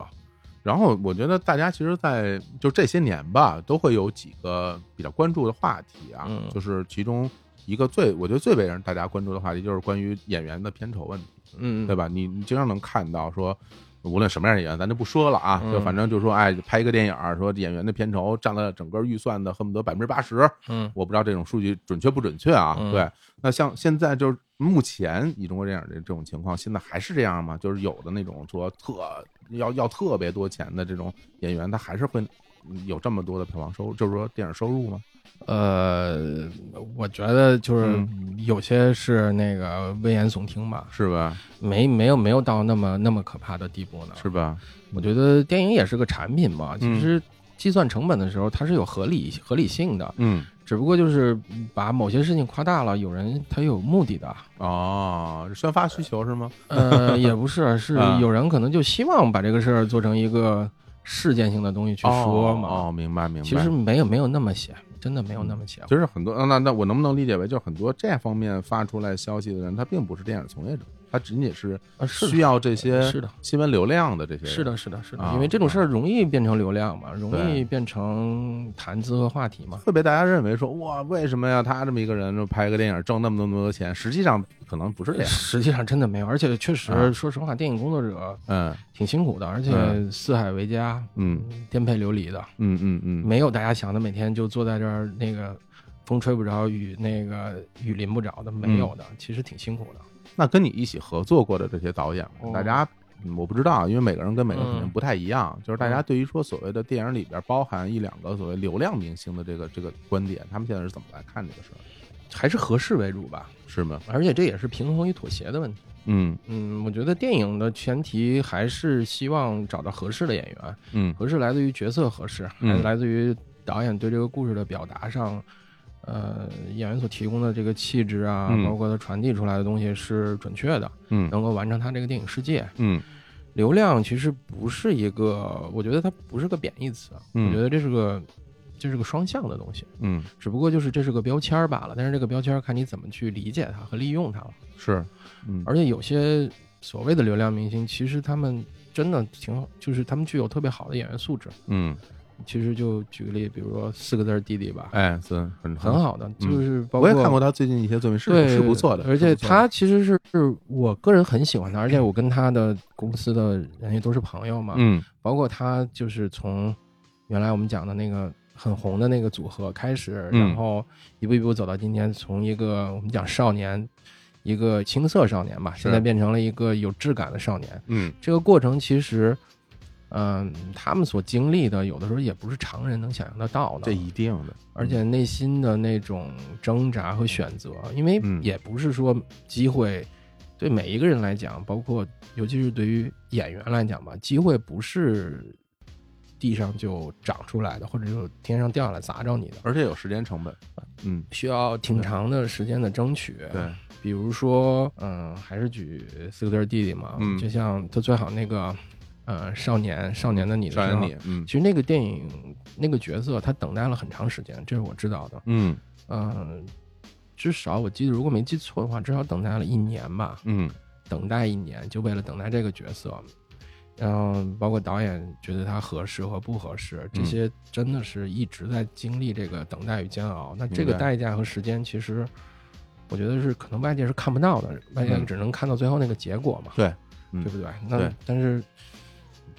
然后我觉得大家其实，在就这些年吧，都会有几个比较关注的话题啊，嗯就是其中一个最我觉得最被人大家关注的话题，就是关于演员的片酬问题，嗯，对吧？你你经常能看到说，无论什么样的演员，咱就不说了啊，嗯就反正就说，哎，拍一个电影儿，说演员的片酬占了整个预算的恨不得百分之八十，嗯我不知道这种数据准确不准确啊。嗯对，那像现在就是目前以中国电影的这种情况，现在还是这样吗？就是有的那种说特要要特别多钱的这种演员，他还是会有这么多的票房收入，就是说电影收入吗？呃，我觉得就是嗯有些是那个危言耸听吧，是吧？没没有没有到那么那么可怕的地步呢。是吧？我觉得电影也是个产品嘛，嗯其实计算成本的时候它是有合理合理性的，嗯，只不过就是把某些事情夸大了，有人他有目的的。哦，宣发需求是吗？呃，也不是，是啊有人可能就希望把这个事儿做成一个事件性的东西去说嘛。哦，哦明白明白。其实没有没有那么邪，真的没有那么强。就是很多，那那我能不能理解为，就是很多这方面发出来消息的人，他并不是电影从业者，他仅仅是啊，是的需要这些是的新闻流量的这些。是的，是的，是的啊，因为这种事儿容易变成流量嘛，容易变成谈资和话题嘛。会被大家认为说，哇，为什么呀？他这么一个人，就拍个电影挣那么多那么多钱，实际上可能不是这样。实际上真的没有，而且确实，啊说实话，电影工作者嗯挺辛苦的，而且嗯四海为家，嗯颠沛流离的，嗯嗯嗯，没有大家想的每天就坐在这儿，那个风吹不着，雨那个雨淋不着的，没有的，其实挺辛苦的。那跟你一起合作过的这些导演，哦大家。嗯我不知道，因为每个人跟每个人肯定嗯不太一样。就是大家对于说所谓的电影里边包含一两个所谓流量明星的这个这个观点，他们现在是怎么来看这个事儿？还是合适为主吧，是吗？而且这也是平衡与妥协的问题。嗯嗯，我觉得电影的前提还是希望找到合适的演员，嗯合适来自于角色合适，嗯还是来自于导演对这个故事的表达上，呃，演员所提供的这个气质啊，嗯包括他传递出来的东西是准确的，嗯能够完成他这个电影世界。嗯流量其实不是一个，我觉得它不是个贬义词，嗯我觉得这是个。这是个双向的东西，嗯，只不过就是这是个标签儿罢了。但是这个标签儿看你怎么去理解它和利用它了。是，嗯而且有些所谓的流量明星，其实他们真的挺好，就是他们具有特别好的演员素质。嗯，其实就举个例，比如说四个字儿弟弟吧，哎，是很很，好的，就是包括我也看过他最近一些作品，是对是不错的，而且他其实是是我个人很喜欢他，而且我跟他的公司的人也都是朋友嘛，嗯。包括他就是从原来我们讲的那个很红的那个组合开始，嗯。然后一步一步走到今天，从一个我们讲少年，一个青涩少年吧，现在变成了一个有质感的少年。嗯。这个过程其实，嗯、他们所经历的，有的时候也不是常人能想象得到的。这一定的，而且内心的那种挣扎和选择，因为嗯。也不是说机会对每一个人来讲，包括尤其是对于演员来讲吧，机会不是地上就长出来的，或者就天上掉下来砸着你的，而且有时间成本，嗯，需要挺长的时间的争取。对，比如说，嗯，还是举四个字弟弟嘛，嗯。就像他最好那个，呃，少年少年的你的时候少年你，嗯。其实那个电影那个角色他等待了很长时间，这是我知道的。嗯。嗯，至少我记得，如果没记错的话，至少等待了一年吧，嗯。等待一年，就为了等待这个角色。然后包括导演觉得他合适和不合适，这嗯。些真的是一直在经历这个等待与煎熬。那这个代价和时间，其实我觉得是可能外界是看不到的，外界嗯。只能看到最后那个结果嘛，对，嗯。对不对？那对。但是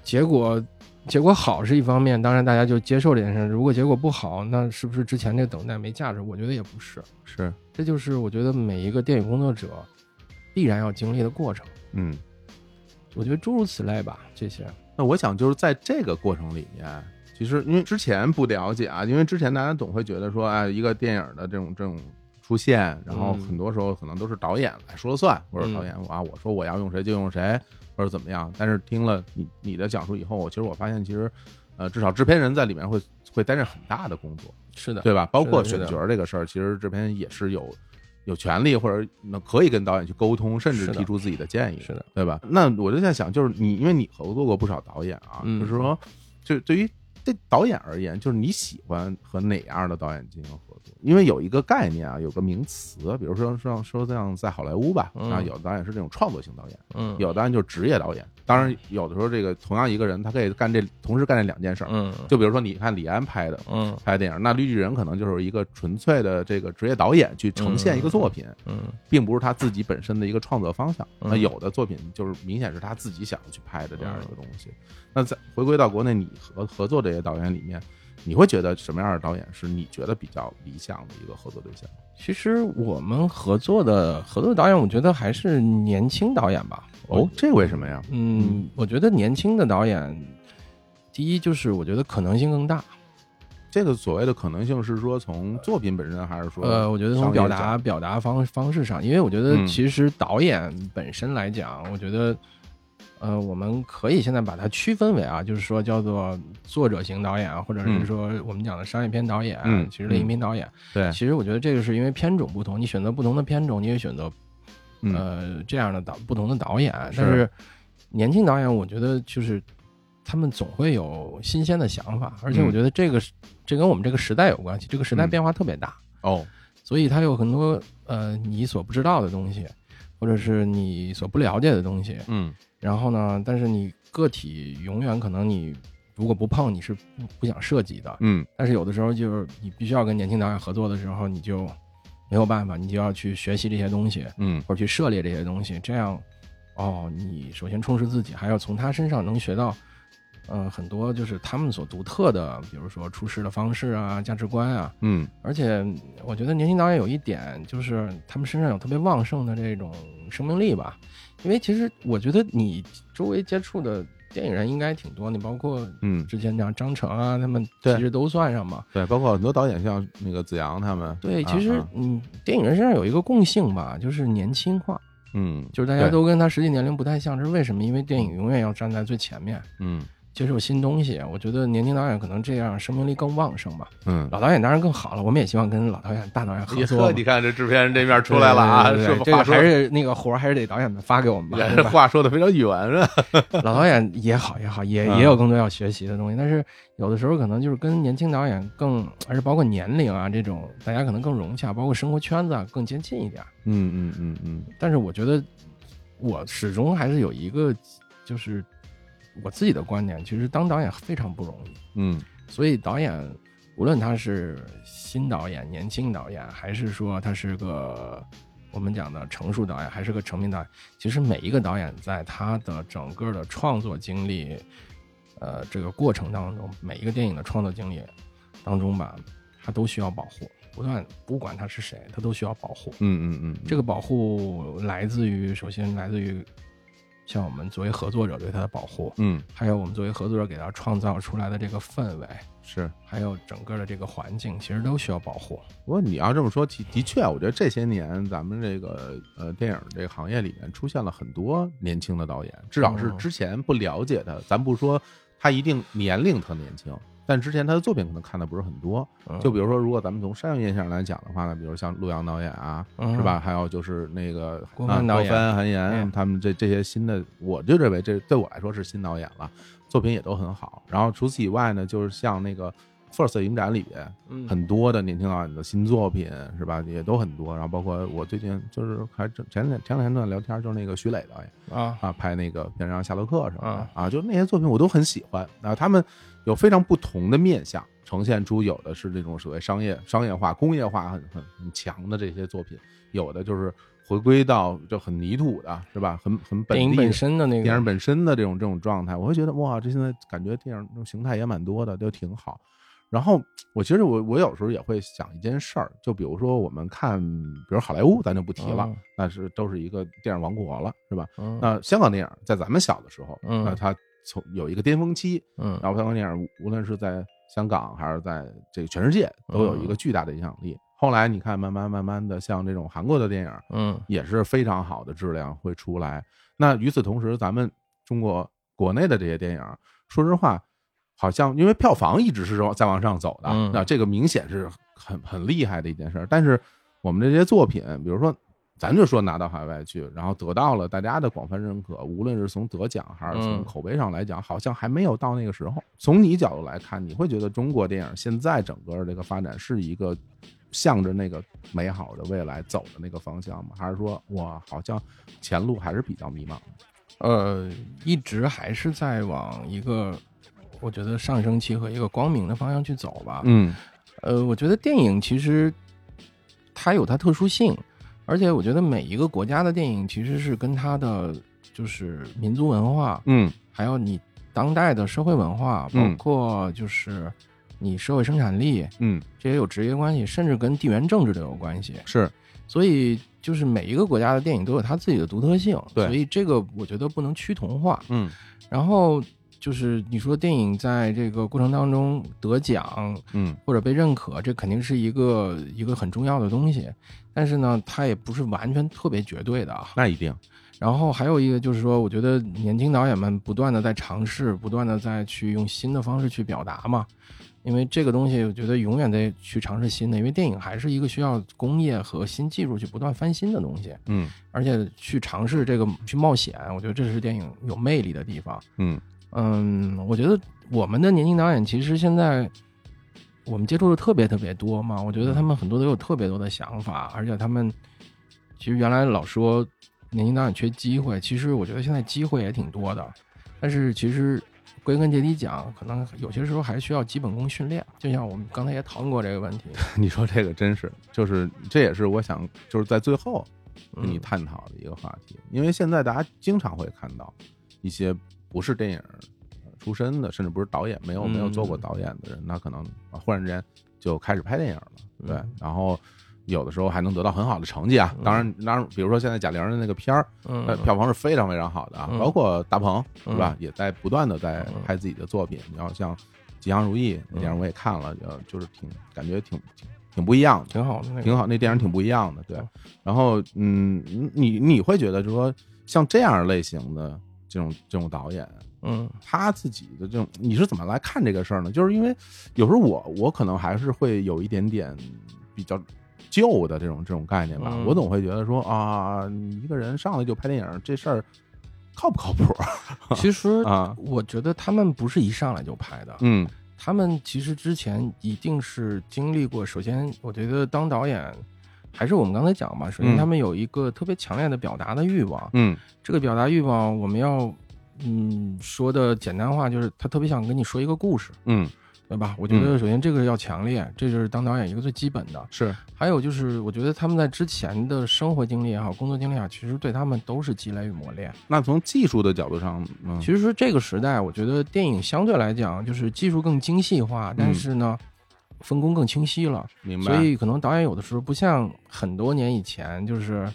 结果结果好是一方面，当然大家就接受这件事。如果结果不好，那是不是之前这个等待没价值？我觉得也不是。是，这就是我觉得每一个电影工作者必然要经历的过程。嗯。我觉得诸如此类吧，这些。那我想就是在这个过程里面，其实因为之前不了解啊，因为之前大家总会觉得说，哎，一个电影的这种这种出现，然后嗯很多时候可能都是导演来说了算，或者嗯导演啊，我说我要用谁就用谁，或者怎么样。但是听了你你的讲述以后，我其实我发现，其实呃，至少制片人在里面会会担任很大的工作，是的，对吧？包括选角这个事儿，其实制片人也是有有权利或者能可以跟导演去沟通，甚至提出自己的建议，是的，对吧？那我就在想，就是你，因为你合作过不少导演啊，嗯就是说，就对于对导演而言，就是你喜欢和哪样的导演进行？因为有一个概念啊，有个名词，比如说像说像在好莱坞吧，嗯啊，有的导演是这种创作型导演，嗯，有的导演就是职业导演。当然，有的时候这个同样一个人，他可以干这同时干这两件事儿。嗯，就比如说，你看李安拍的，嗯拍电影，那绿巨人可能就是一个纯粹的这个职业导演去呈现一个作品，嗯并不是他自己本身的一个创作方向。嗯那有的作品就是明显是他自己想要去拍的这样一个东西。那在回归到国内，你合合作这些导演里面，你会觉得什么样的导演是你觉得比较理想的一个合作对象？其实我们合作的合作的导演，我觉得还是年轻导演吧。哦，这为什么呀？嗯，我觉得年轻的导演，第一就是我觉得可能性更大。这个所谓的可能性是说从作品本身，还是说呃，我觉得从表达表达方方式上，因为我觉得嗯其实导演本身来讲，我觉得，呃，我们可以现在把它区分为啊，就是说叫做作者型导演，或者嗯。是说我们讲的商业片导演，嗯其实类型片导演。对，其实我觉得这个是因为片种不同，你选择不同的片种，你也选择嗯。呃这样的导不同的导演，是但是。年轻导演，我觉得就是他们总会有新鲜的想法，而且嗯。我觉得这个是这跟我们这个时代有关系，这个时代嗯。变化特别大，哦，所以它有很多呃你所不知道的东西，或者是你所不了解的东西。嗯然后呢，但是你个体永远可能你如果不碰，你是不不想涉及的。嗯但是有的时候就是你必须要跟年轻导演合作的时候，你就没有办法，你就要去学习这些东西，嗯或者去涉猎这些东西，这样，哦，你首先充实自己，还要从他身上能学到，呃，很多就是他们所独特的，比如说处事的方式啊、价值观啊。嗯而且我觉得年轻导演有一点就是他们身上有特别旺盛的这种生命力吧，因为其实我觉得你周围接触的电影人应该挺多，你包括嗯，之前像张成啊，他们其实都算上嘛。对，包括很多导演，像那个子阳他们，对，啊其实啊嗯，电影人身上有一个共性吧，就是年轻化，嗯，就是大家都跟他实际年龄不太像，这是为什么？因为电影永远要站在最前面，嗯接受新东西。我觉得年轻导演可能这样生命力更旺盛吧。嗯，老导演当然更好了，我们也希望跟老导演、大导演合作你看 这制片人这面出来了啊，对对对是这个还是那个活儿还是得导演们发给我们吧。话说的非常圆润，老导演也好也好，也嗯也有更多要学习的东西，但是有的时候可能就是跟年轻导演更，而是包括年龄啊这种，大家可能更融洽，包括生活圈子啊更接近一点。嗯嗯嗯嗯但是我觉得，我始终还是有一个，就是我自己的观点，其实当导演非常不容易。嗯所以导演，无论他是新导演、年轻导演，还是说他是个我们讲的成熟导演，还是个成名导演，其实每一个导演在他的整个的创作经历，呃，这个过程当中，每一个电影的创作经历，当中吧，他都需要保护，不断不管他是谁，他都需要保护。嗯嗯嗯，这个保护来自于，首先来自于像我们作为合作者对他的保护，嗯还有我们作为合作者给他创造出来的这个氛围，是。还有整个的这个环境，其实都需要保护。不过你要这么说，的的确，我觉得这些年咱们这个呃电影这个行业里面出现了很多年轻的导演，至少是嗯之前不了解他，咱不说他一定年龄特年轻，但之前他的作品可能看的不是很多。嗯就比如说，如果咱们从商业印象来讲的话呢，比如像陆阳导演啊，嗯是吧？还有就是那个郭啊帆韩延嗯他们这这些新的，我就认为这对我来说是新导演了，作品也都很好。然后除此以外呢，就是像那个 First 影展里边，嗯很多的年轻导演的新作品是吧，也都很多。然后包括我最近就是还正前两前两天在聊天，就是那个徐磊导演啊，啊，拍那个《边上夏洛克》什么的嗯啊，就那些作品我都很喜欢啊。他们有非常不同的面相，呈现出有的是这种所谓商业商业化、工业化很很很强的这些作品，有的就是回归到就很泥土的，是吧？很很本电影本身的那个电影本身的这种这种状态，我会觉得哇，这现在感觉电影这种形态也蛮多的，都挺好。然后我其实我我有时候也会想一件事儿，就比如说我们看，比如好莱坞，咱就不提了，嗯那是都是一个电影王国了，是吧？嗯那香港电影在咱们小的时候，嗯那它从有一个巅峰期，嗯然后香港电影无论是在香港还是在这个全世界，都有一嗯个巨大的影响力。后来你看，慢慢慢慢的，像这种韩国的电影，嗯也是非常好的质量会出来。那与此同时，咱们中国国内的这些电影，说实话，好像因为票房一直是在往上走的，嗯那这个明显是很很厉害的一件事儿。但是我们这些作品，比如说。咱就说拿到海外去，然后得到了大家的广泛认可，无论是从得奖还是从嗯口碑上来讲，好像还没有到那个时候。从你角度来看，你会觉得中国电影现在整个这个发展是一个向着那个美好的未来走的那个方向吗？还是说，哇，好像前路还是比较迷茫？呃，一直还是在往一个我觉得上升期和一个光明的方向去走吧。嗯呃，我觉得电影其实它有它特殊性，而且我觉得每一个国家的电影其实是跟它的就是民族文化，嗯还有你当代的社会文化，包嗯括就是你社会生产力，嗯，这也有直接关系，甚至跟地缘政治都有关系。是所以就是每一个国家的电影都有它自己的独特性，对所以这个我觉得不能趋同化。嗯然后就是你说电影在这个过程当中得奖嗯或者被认可，这肯定是一个一个很重要的东西，但是呢，它也不是完全特别绝对的啊。那一定，然后还有一个就是说，我觉得年轻导演们不断的在尝试，不断的在去用新的方式去表达嘛。因为这个东西，我觉得永远得去尝试新的，因为电影还是一个需要工业和新技术去不断翻新的东西，嗯而且去尝试这个去冒险，我觉得这是电影有魅力的地方。嗯嗯，我觉得我们的年轻导演其实现在我们接触的特别特别多嘛，我觉得他们很多都有特别多的想法，而且他们其实原来老说年轻导演缺机会，其实我觉得现在机会也挺多的，但是其实归根结底讲，可能有些时候还需要基本功训练。就像我们刚才也讨论过这个问题，你说这个真是，就是这也是我想就是在最后跟你嗯。探讨的一个话题，因为现在大家经常会看到一些不是电影呃出身的，甚至不是导演，没有没有做过嗯导演的人，他可能啊忽然之间就开始拍电影了，对嗯，然后有的时候还能得到很好的成绩啊。当然，当然，比如说现在贾玲的那个片儿，票房是非常非常好的啊，嗯包括大鹏是吧，也在不断的在拍自己的作品。你要像《吉祥如意》那电影我也看了，呃，就是挺感觉挺挺挺不一样的，挺好的，挺好，那电影挺不一样的，对嗯。然后，嗯，你你会觉得就是说，像这样类型的这种这种导演，嗯他自己的这种，你是怎么来看这个事儿呢？就是因为有时候我我可能还是会有一点点比较旧的这种这种概念吧，嗯我总会觉得说啊，你一个人上来就拍电影这事儿靠不靠谱？其实啊我觉得他们不是一上来就拍的，嗯他们其实之前一定是经历过。首先，我觉得当导演，还是我们刚才讲嘛，首先嗯他们有一个特别强烈的表达的欲望。嗯这个表达欲望，我们要嗯说的简单话，就是他特别想跟你说一个故事，嗯，对吧？我觉得首先这个要强烈，这就是当导演一个最基本的。是还有就是，我觉得他们在之前的生活经历也好，工作经历也好，其实对他们都是积累与磨练。那从技术的角度上，嗯其实说这个时代，我觉得电影相对来讲就是技术更精细化，但是呢，分工更清晰了。明白。所以可能导演有的时候不像很多年以前，就是。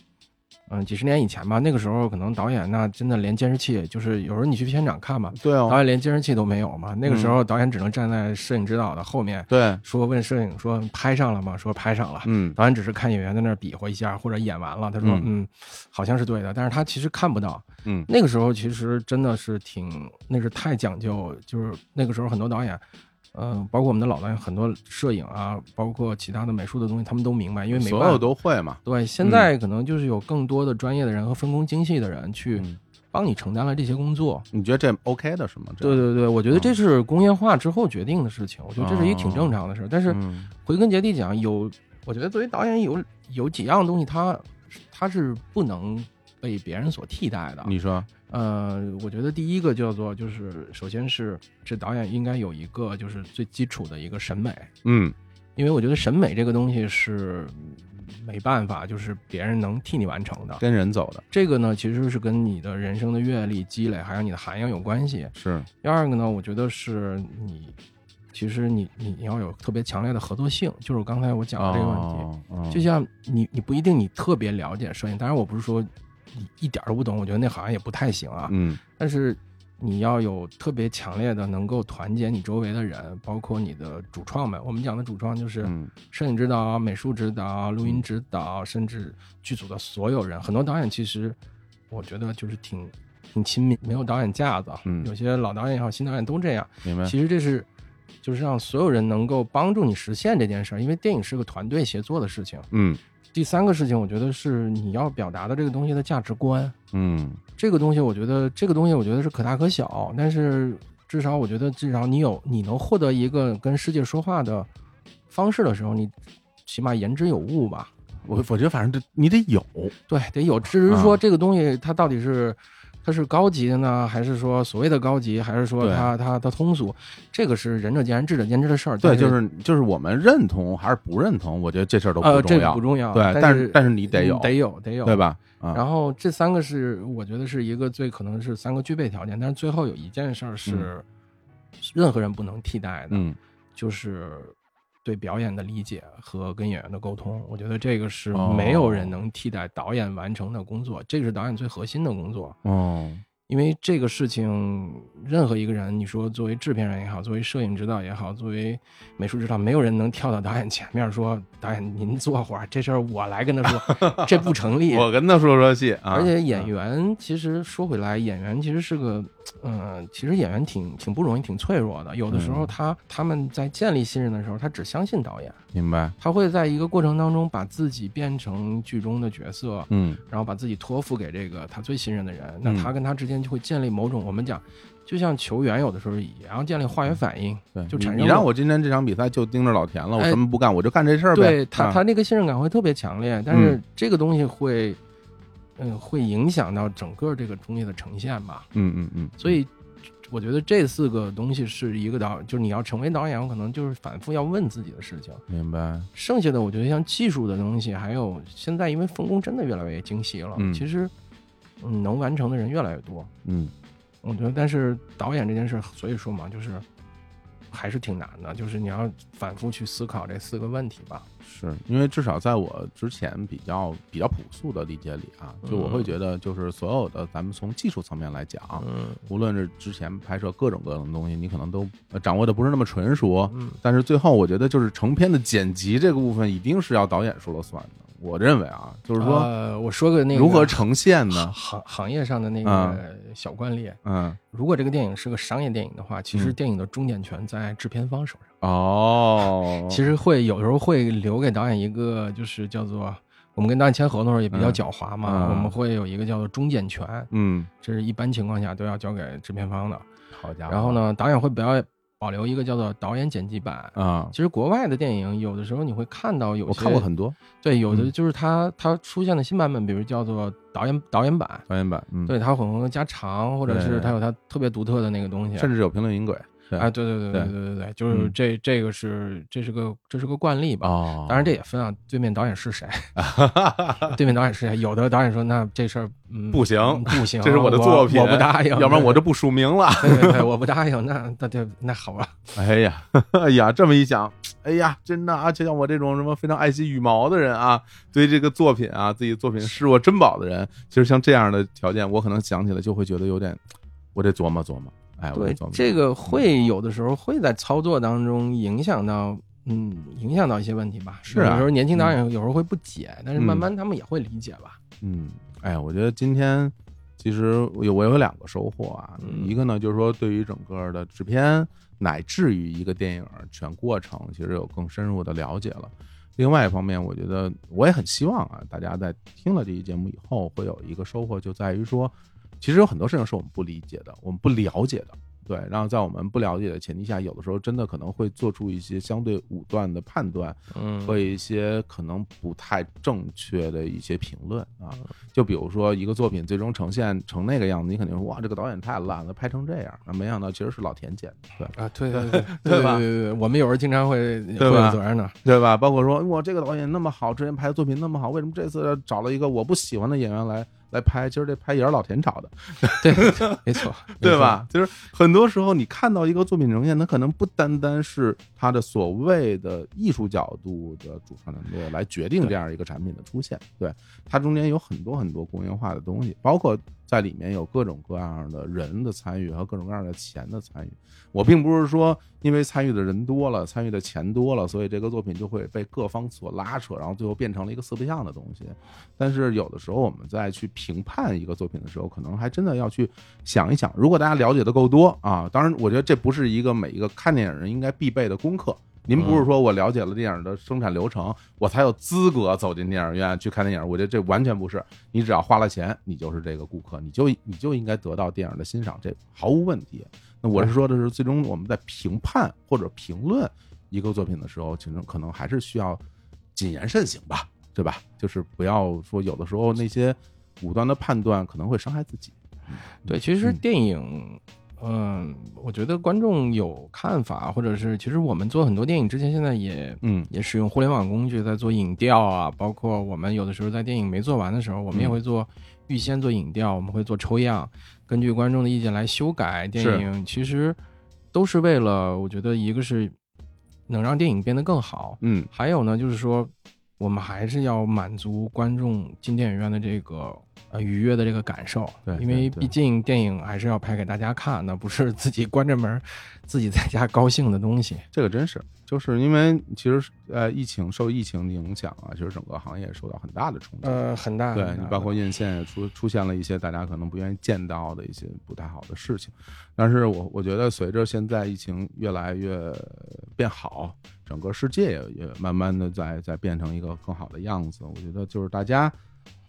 嗯，几十年以前吧，那个时候可能导演那真的连监视器，就是有时候你去片场看嘛，对哦，导演连监视器都没有嘛。那个时候导演只能站在摄影指导的后面，对，说问摄影说拍上了吗？说拍上了。嗯，导演只是看演员在那儿比划一下，或者演完了，他说嗯，好像是对的，但是他其实看不到。嗯，那个时候其实真的是挺，那是太讲究，就是那个时候很多导演。嗯，包括我们的老导演，很多摄影啊，包括其他的美术的东西，他们都明白，因为所有都会嘛。对，现在可能就是有更多的专业的人和分工精细的人去帮你承担了这些工作。你觉得这 OK 的是吗？对对对，我觉得这是工业化之后决定的事情，我觉得这是一挺正常的事。但是回根结底讲，有我觉得作为导演有有几样东西，他他是不能被别人所替代的。你说？呃，我觉得第一个叫做就是，首先是这导演应该有一个就是最基础的一个审美，嗯，因为我觉得审美这个东西是没办法，就是别人能替你完成的，跟人走的。这个呢，其实是跟你的人生的阅历积累，还有你的涵养有关系。是。第二个呢，我觉得是你，其实你你你要有特别强烈的合作性，就是刚才我讲的这个问题，就像你你不一定你特别了解摄影，当然我不是说。你一点都不懂，我觉得那好像也不太行啊。嗯，但是你要有特别强烈的能够团结你周围的人，包括你的主创们。我们讲的主创就是摄影指导、美术指导、录音指导，甚至剧组的所有人。很多导演其实我觉得就是挺挺亲密，没有导演架子。嗯，有些老导演也好，新导演都这样。明白。其实这是就是让所有人能够帮助你实现这件事儿，因为电影是个团队协作的事情。嗯。第三个事情，我觉得是你要表达的这个东西的价值观。嗯，这个东西，我觉得这个东西，我觉得是可大可小，但是至少我觉得，至少你有你能获得一个跟世界说话的方式的时候，你起码言之有物吧。我我觉得，反正得你得有，对，得有。至于说这个东西它到底是。它是高级的呢，还是说所谓的高级，还是说它它它通俗？这个是仁者见仁，智者见智的事儿。对，就是就是我们认同还是不认同，我觉得这事儿都不重要，呃，这个不重要。对，但是但是你得有，得有，得有，对吧？然后这三个是我觉得是一个最可能是三个具备条件，但是最后有一件事儿是任何人不能替代的，嗯，就是。对表演的理解和跟演员的沟通，我觉得这个是没有人能替代导演完成的工作，这个是导演最核心的工作。哦。因为这个事情，任何一个人，你说作为制片人也好，作为摄影指导也好，作为美术指导，没有人能跳到导演前面说：“导演您坐会儿，这事儿我来跟他说，这不成立。”我跟他说说戏。而且演员其实说回来，演员其实是个，嗯，其实演员挺挺不容易，挺脆弱的。有的时候他他们在建立信任的时候，他只相信导演。明白。他会在一个过程当中把自己变成剧中的角色，嗯，然后把自己托付给这个他最信任的人。那他跟他之间。就会建立某种，我们讲，就像球员有的时候也要建立化学反应，对，就产生。你让我今天这场比赛就盯着老田了，我什么不干，我就干这事儿呗。对他，他那个信任感会特别强烈，但是这个东西会，嗯，会影响到整个这个东西的呈现吧。嗯嗯嗯。所以我觉得这四个东西是一个导，就是你要成为导演，我可能就是反复要问自己的事情。明白。剩下的我觉得像技术的东西，还有现在因为分工真的越来越精细了，其实。嗯，能完成的人越来越多。嗯，我觉得，但是导演这件事，所以说嘛，就是还是挺难的。就是你要反复去思考这四个问题吧。是因为至少在我之前比较比较朴素的理解里啊，就我会觉得，就是所有的咱们从技术层面来讲，嗯，无论是之前拍摄各种各样的东西，你可能都掌握的不是那么纯熟。嗯，但是最后我觉得，就是成片的剪辑这个部分，一定是要导演说了算的。我认为啊，就是说，呃，我说个那个如何呈现呢？行行业上的那个小惯例，嗯，如果这个电影是个商业电影的话，其实电影的终点权在制片方手上。哦，其实会有时候会留给导演一个，就是叫做我们跟导演签合同时候也比较狡猾嘛，我们会有一个叫做终检权，嗯，这是一般情况下都要交给制片方的。好家伙，然后呢，导演会表演。保留一个叫做导演剪辑版。啊，其实国外的电影有的时候你会看到有，我看过很多，对，有的就是它它出现的新版本，比如叫做导演导演版，导演版，嗯，对，它混合加长，或者是它有它特别独特的那个东西，甚至有评论音轨，对啊对对对对对对对就是这这个是这是个这是个惯例吧当然这也分啊对面导演是谁啊哈哈哈对面导演是谁有的导演说那这事儿嗯不行不行这是我的作品我不答应要不然我就不署名了我不答应那那就那好吧。哎呀哈哈 哎呀这么一想哎呀真的啊就像我这种什么非常爱惜羽毛的人啊对这个作品啊自己作品视若珍宝的人其实像这样的条件我可能想起来就会觉得有点我得琢磨琢磨哎，对这个会有的时候会在操作当中影响到。嗯，影响到一些问题吧。是啊有时候年轻导演有时候会不解，但是慢嗯慢他们也会理解吧。嗯，哎，我觉得今天其实我有我有两个收获啊，嗯一个呢就是说对于整个的制片乃至于一个电影全过程，其实有更深入的了解了。另外一方面，我觉得我也很希望啊，大家在听了这期节目以后，会有一个收获，就在于说，其实有很多事情是我们不理解的，我们不了解的。对，然后在我们不了解的前提下，有的时候真的可能会做出一些相对武断的判断，嗯，和一些可能不太正确的一些评论啊，就比如说一个作品最终呈现成那个样子，你肯定说哇，这个导演太烂了，拍成这样，啊没想到其实是老田剪的，对啊，对 对对对吧对对对，我们有时候经常会会对吧有责任的。对吧？包括说哇，这个导演那么好，之前拍的作品那么好，为什么这次找了一个我不喜欢的演员来来拍？其实这拍也是老田炒的，对，没错，对吧？就是很多时候你看到一个作品呈现，它可能不单单是它的所谓的艺术角度的主创团队来决定这样一个产品的出现，对它中间有很多很多工业化的东西，包括在里面有各种各样的人的参与和各种各样的钱的参与。我并不是说因为参与的人多了，参与的钱多了，所以这个作品就会被各方所拉扯，然后最后变成了一个四不像的东西。但是有的时候我们在去评判一个作品的时候，可能还真的要去想一想，如果大家了解的够多啊，当然我觉得这不是一个每一个看电影人应该必备的功课。您不是说我了解了电影的生产流程，我才有资格走进电影院去看电影？我觉得这完全不是。你只要花了钱，你就是这个顾客，你就你就应该得到电影的欣赏，这毫无问题。那我是说的是，最终我们在评判或者评论一个作品的时候，其实可能还是需要谨言慎行吧，对吧？就是不要说有的时候那些武断的判断可能会伤害自己。对，其实嗯电影，嗯，我觉得观众有看法，或者是其实我们做很多电影之前，现在也嗯。也使用互联网工具在做影调啊，包括我们有的时候在电影没做完的时候，我们也嗯会做预先做影调，我们会做抽样，根据观众的意见来修改电影。其实都是为了，我觉得一个是能让电影变得更好，嗯。还有呢，就是说我们还是要满足观众进电影院的这个呃愉悦的这个感受，对因为毕竟电影还是要拍给大家看的，不是自己关着门自己在家高兴的东西。这个真是，就是因为其实呃，疫情受疫情的影响啊，其实整个行业受到很大的冲击。呃，很大，对包括院线也出出现了一些大家可能不愿意见到的一些不太好的事情，但是我我觉得随着现在疫情越来越变好，整个世界也也慢慢的在在变成一个更好的样子。我觉得就是大家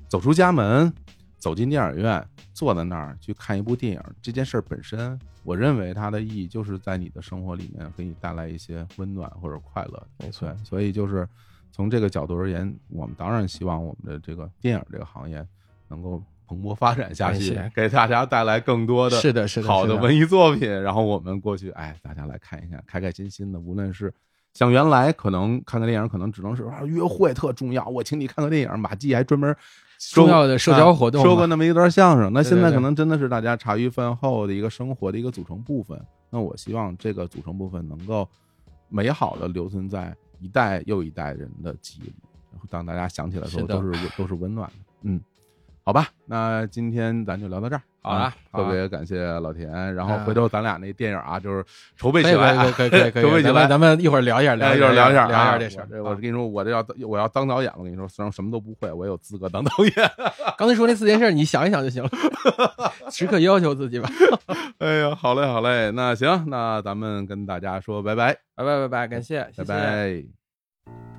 走出家门，走进电影院，坐在那儿去看一部电影，这件事儿本身，我认为它的意义就是在你的生活里面给你带来一些温暖或者快乐。没错，所以就是从这个角度而言，我们当然希望我们的这个电影这个行业能够蓬勃发展下去，给大家带来更多的是的，是的，好的文艺作品。然后我们过去，哎，大家来看一看，开开心心的。无论是像原来可能看个电影，可能只能是啊约会特重要，我请你看个电影，马季还专门说重要的社交活动啊说过那么一段相声。那现在可能真的是大家茶余饭后的一个生活的一个组成部分。那我希望这个组成部分能够美好的留存在一代又一代人的记忆里，当大家想起来的时候都是温都是温暖的。嗯，好吧，那今天咱就聊到这儿。好了啊特别感谢老田。然后啊回头咱俩那电影啊，就是筹备起来啊，可以可以可以 可以，筹备起来咱们。一会儿聊一下，聊哎，一一会儿聊一下聊啊一下这事儿。我我跟你说，我这要我要当导演，我跟你说，虽然什么都不会，我有资格当导演。刚才说那四件事，你想一想就行了，时刻要求自己吧。哎呀，好嘞，好嘞，那行，那咱们跟大家说拜拜，拜拜拜拜，感谢，拜。拜。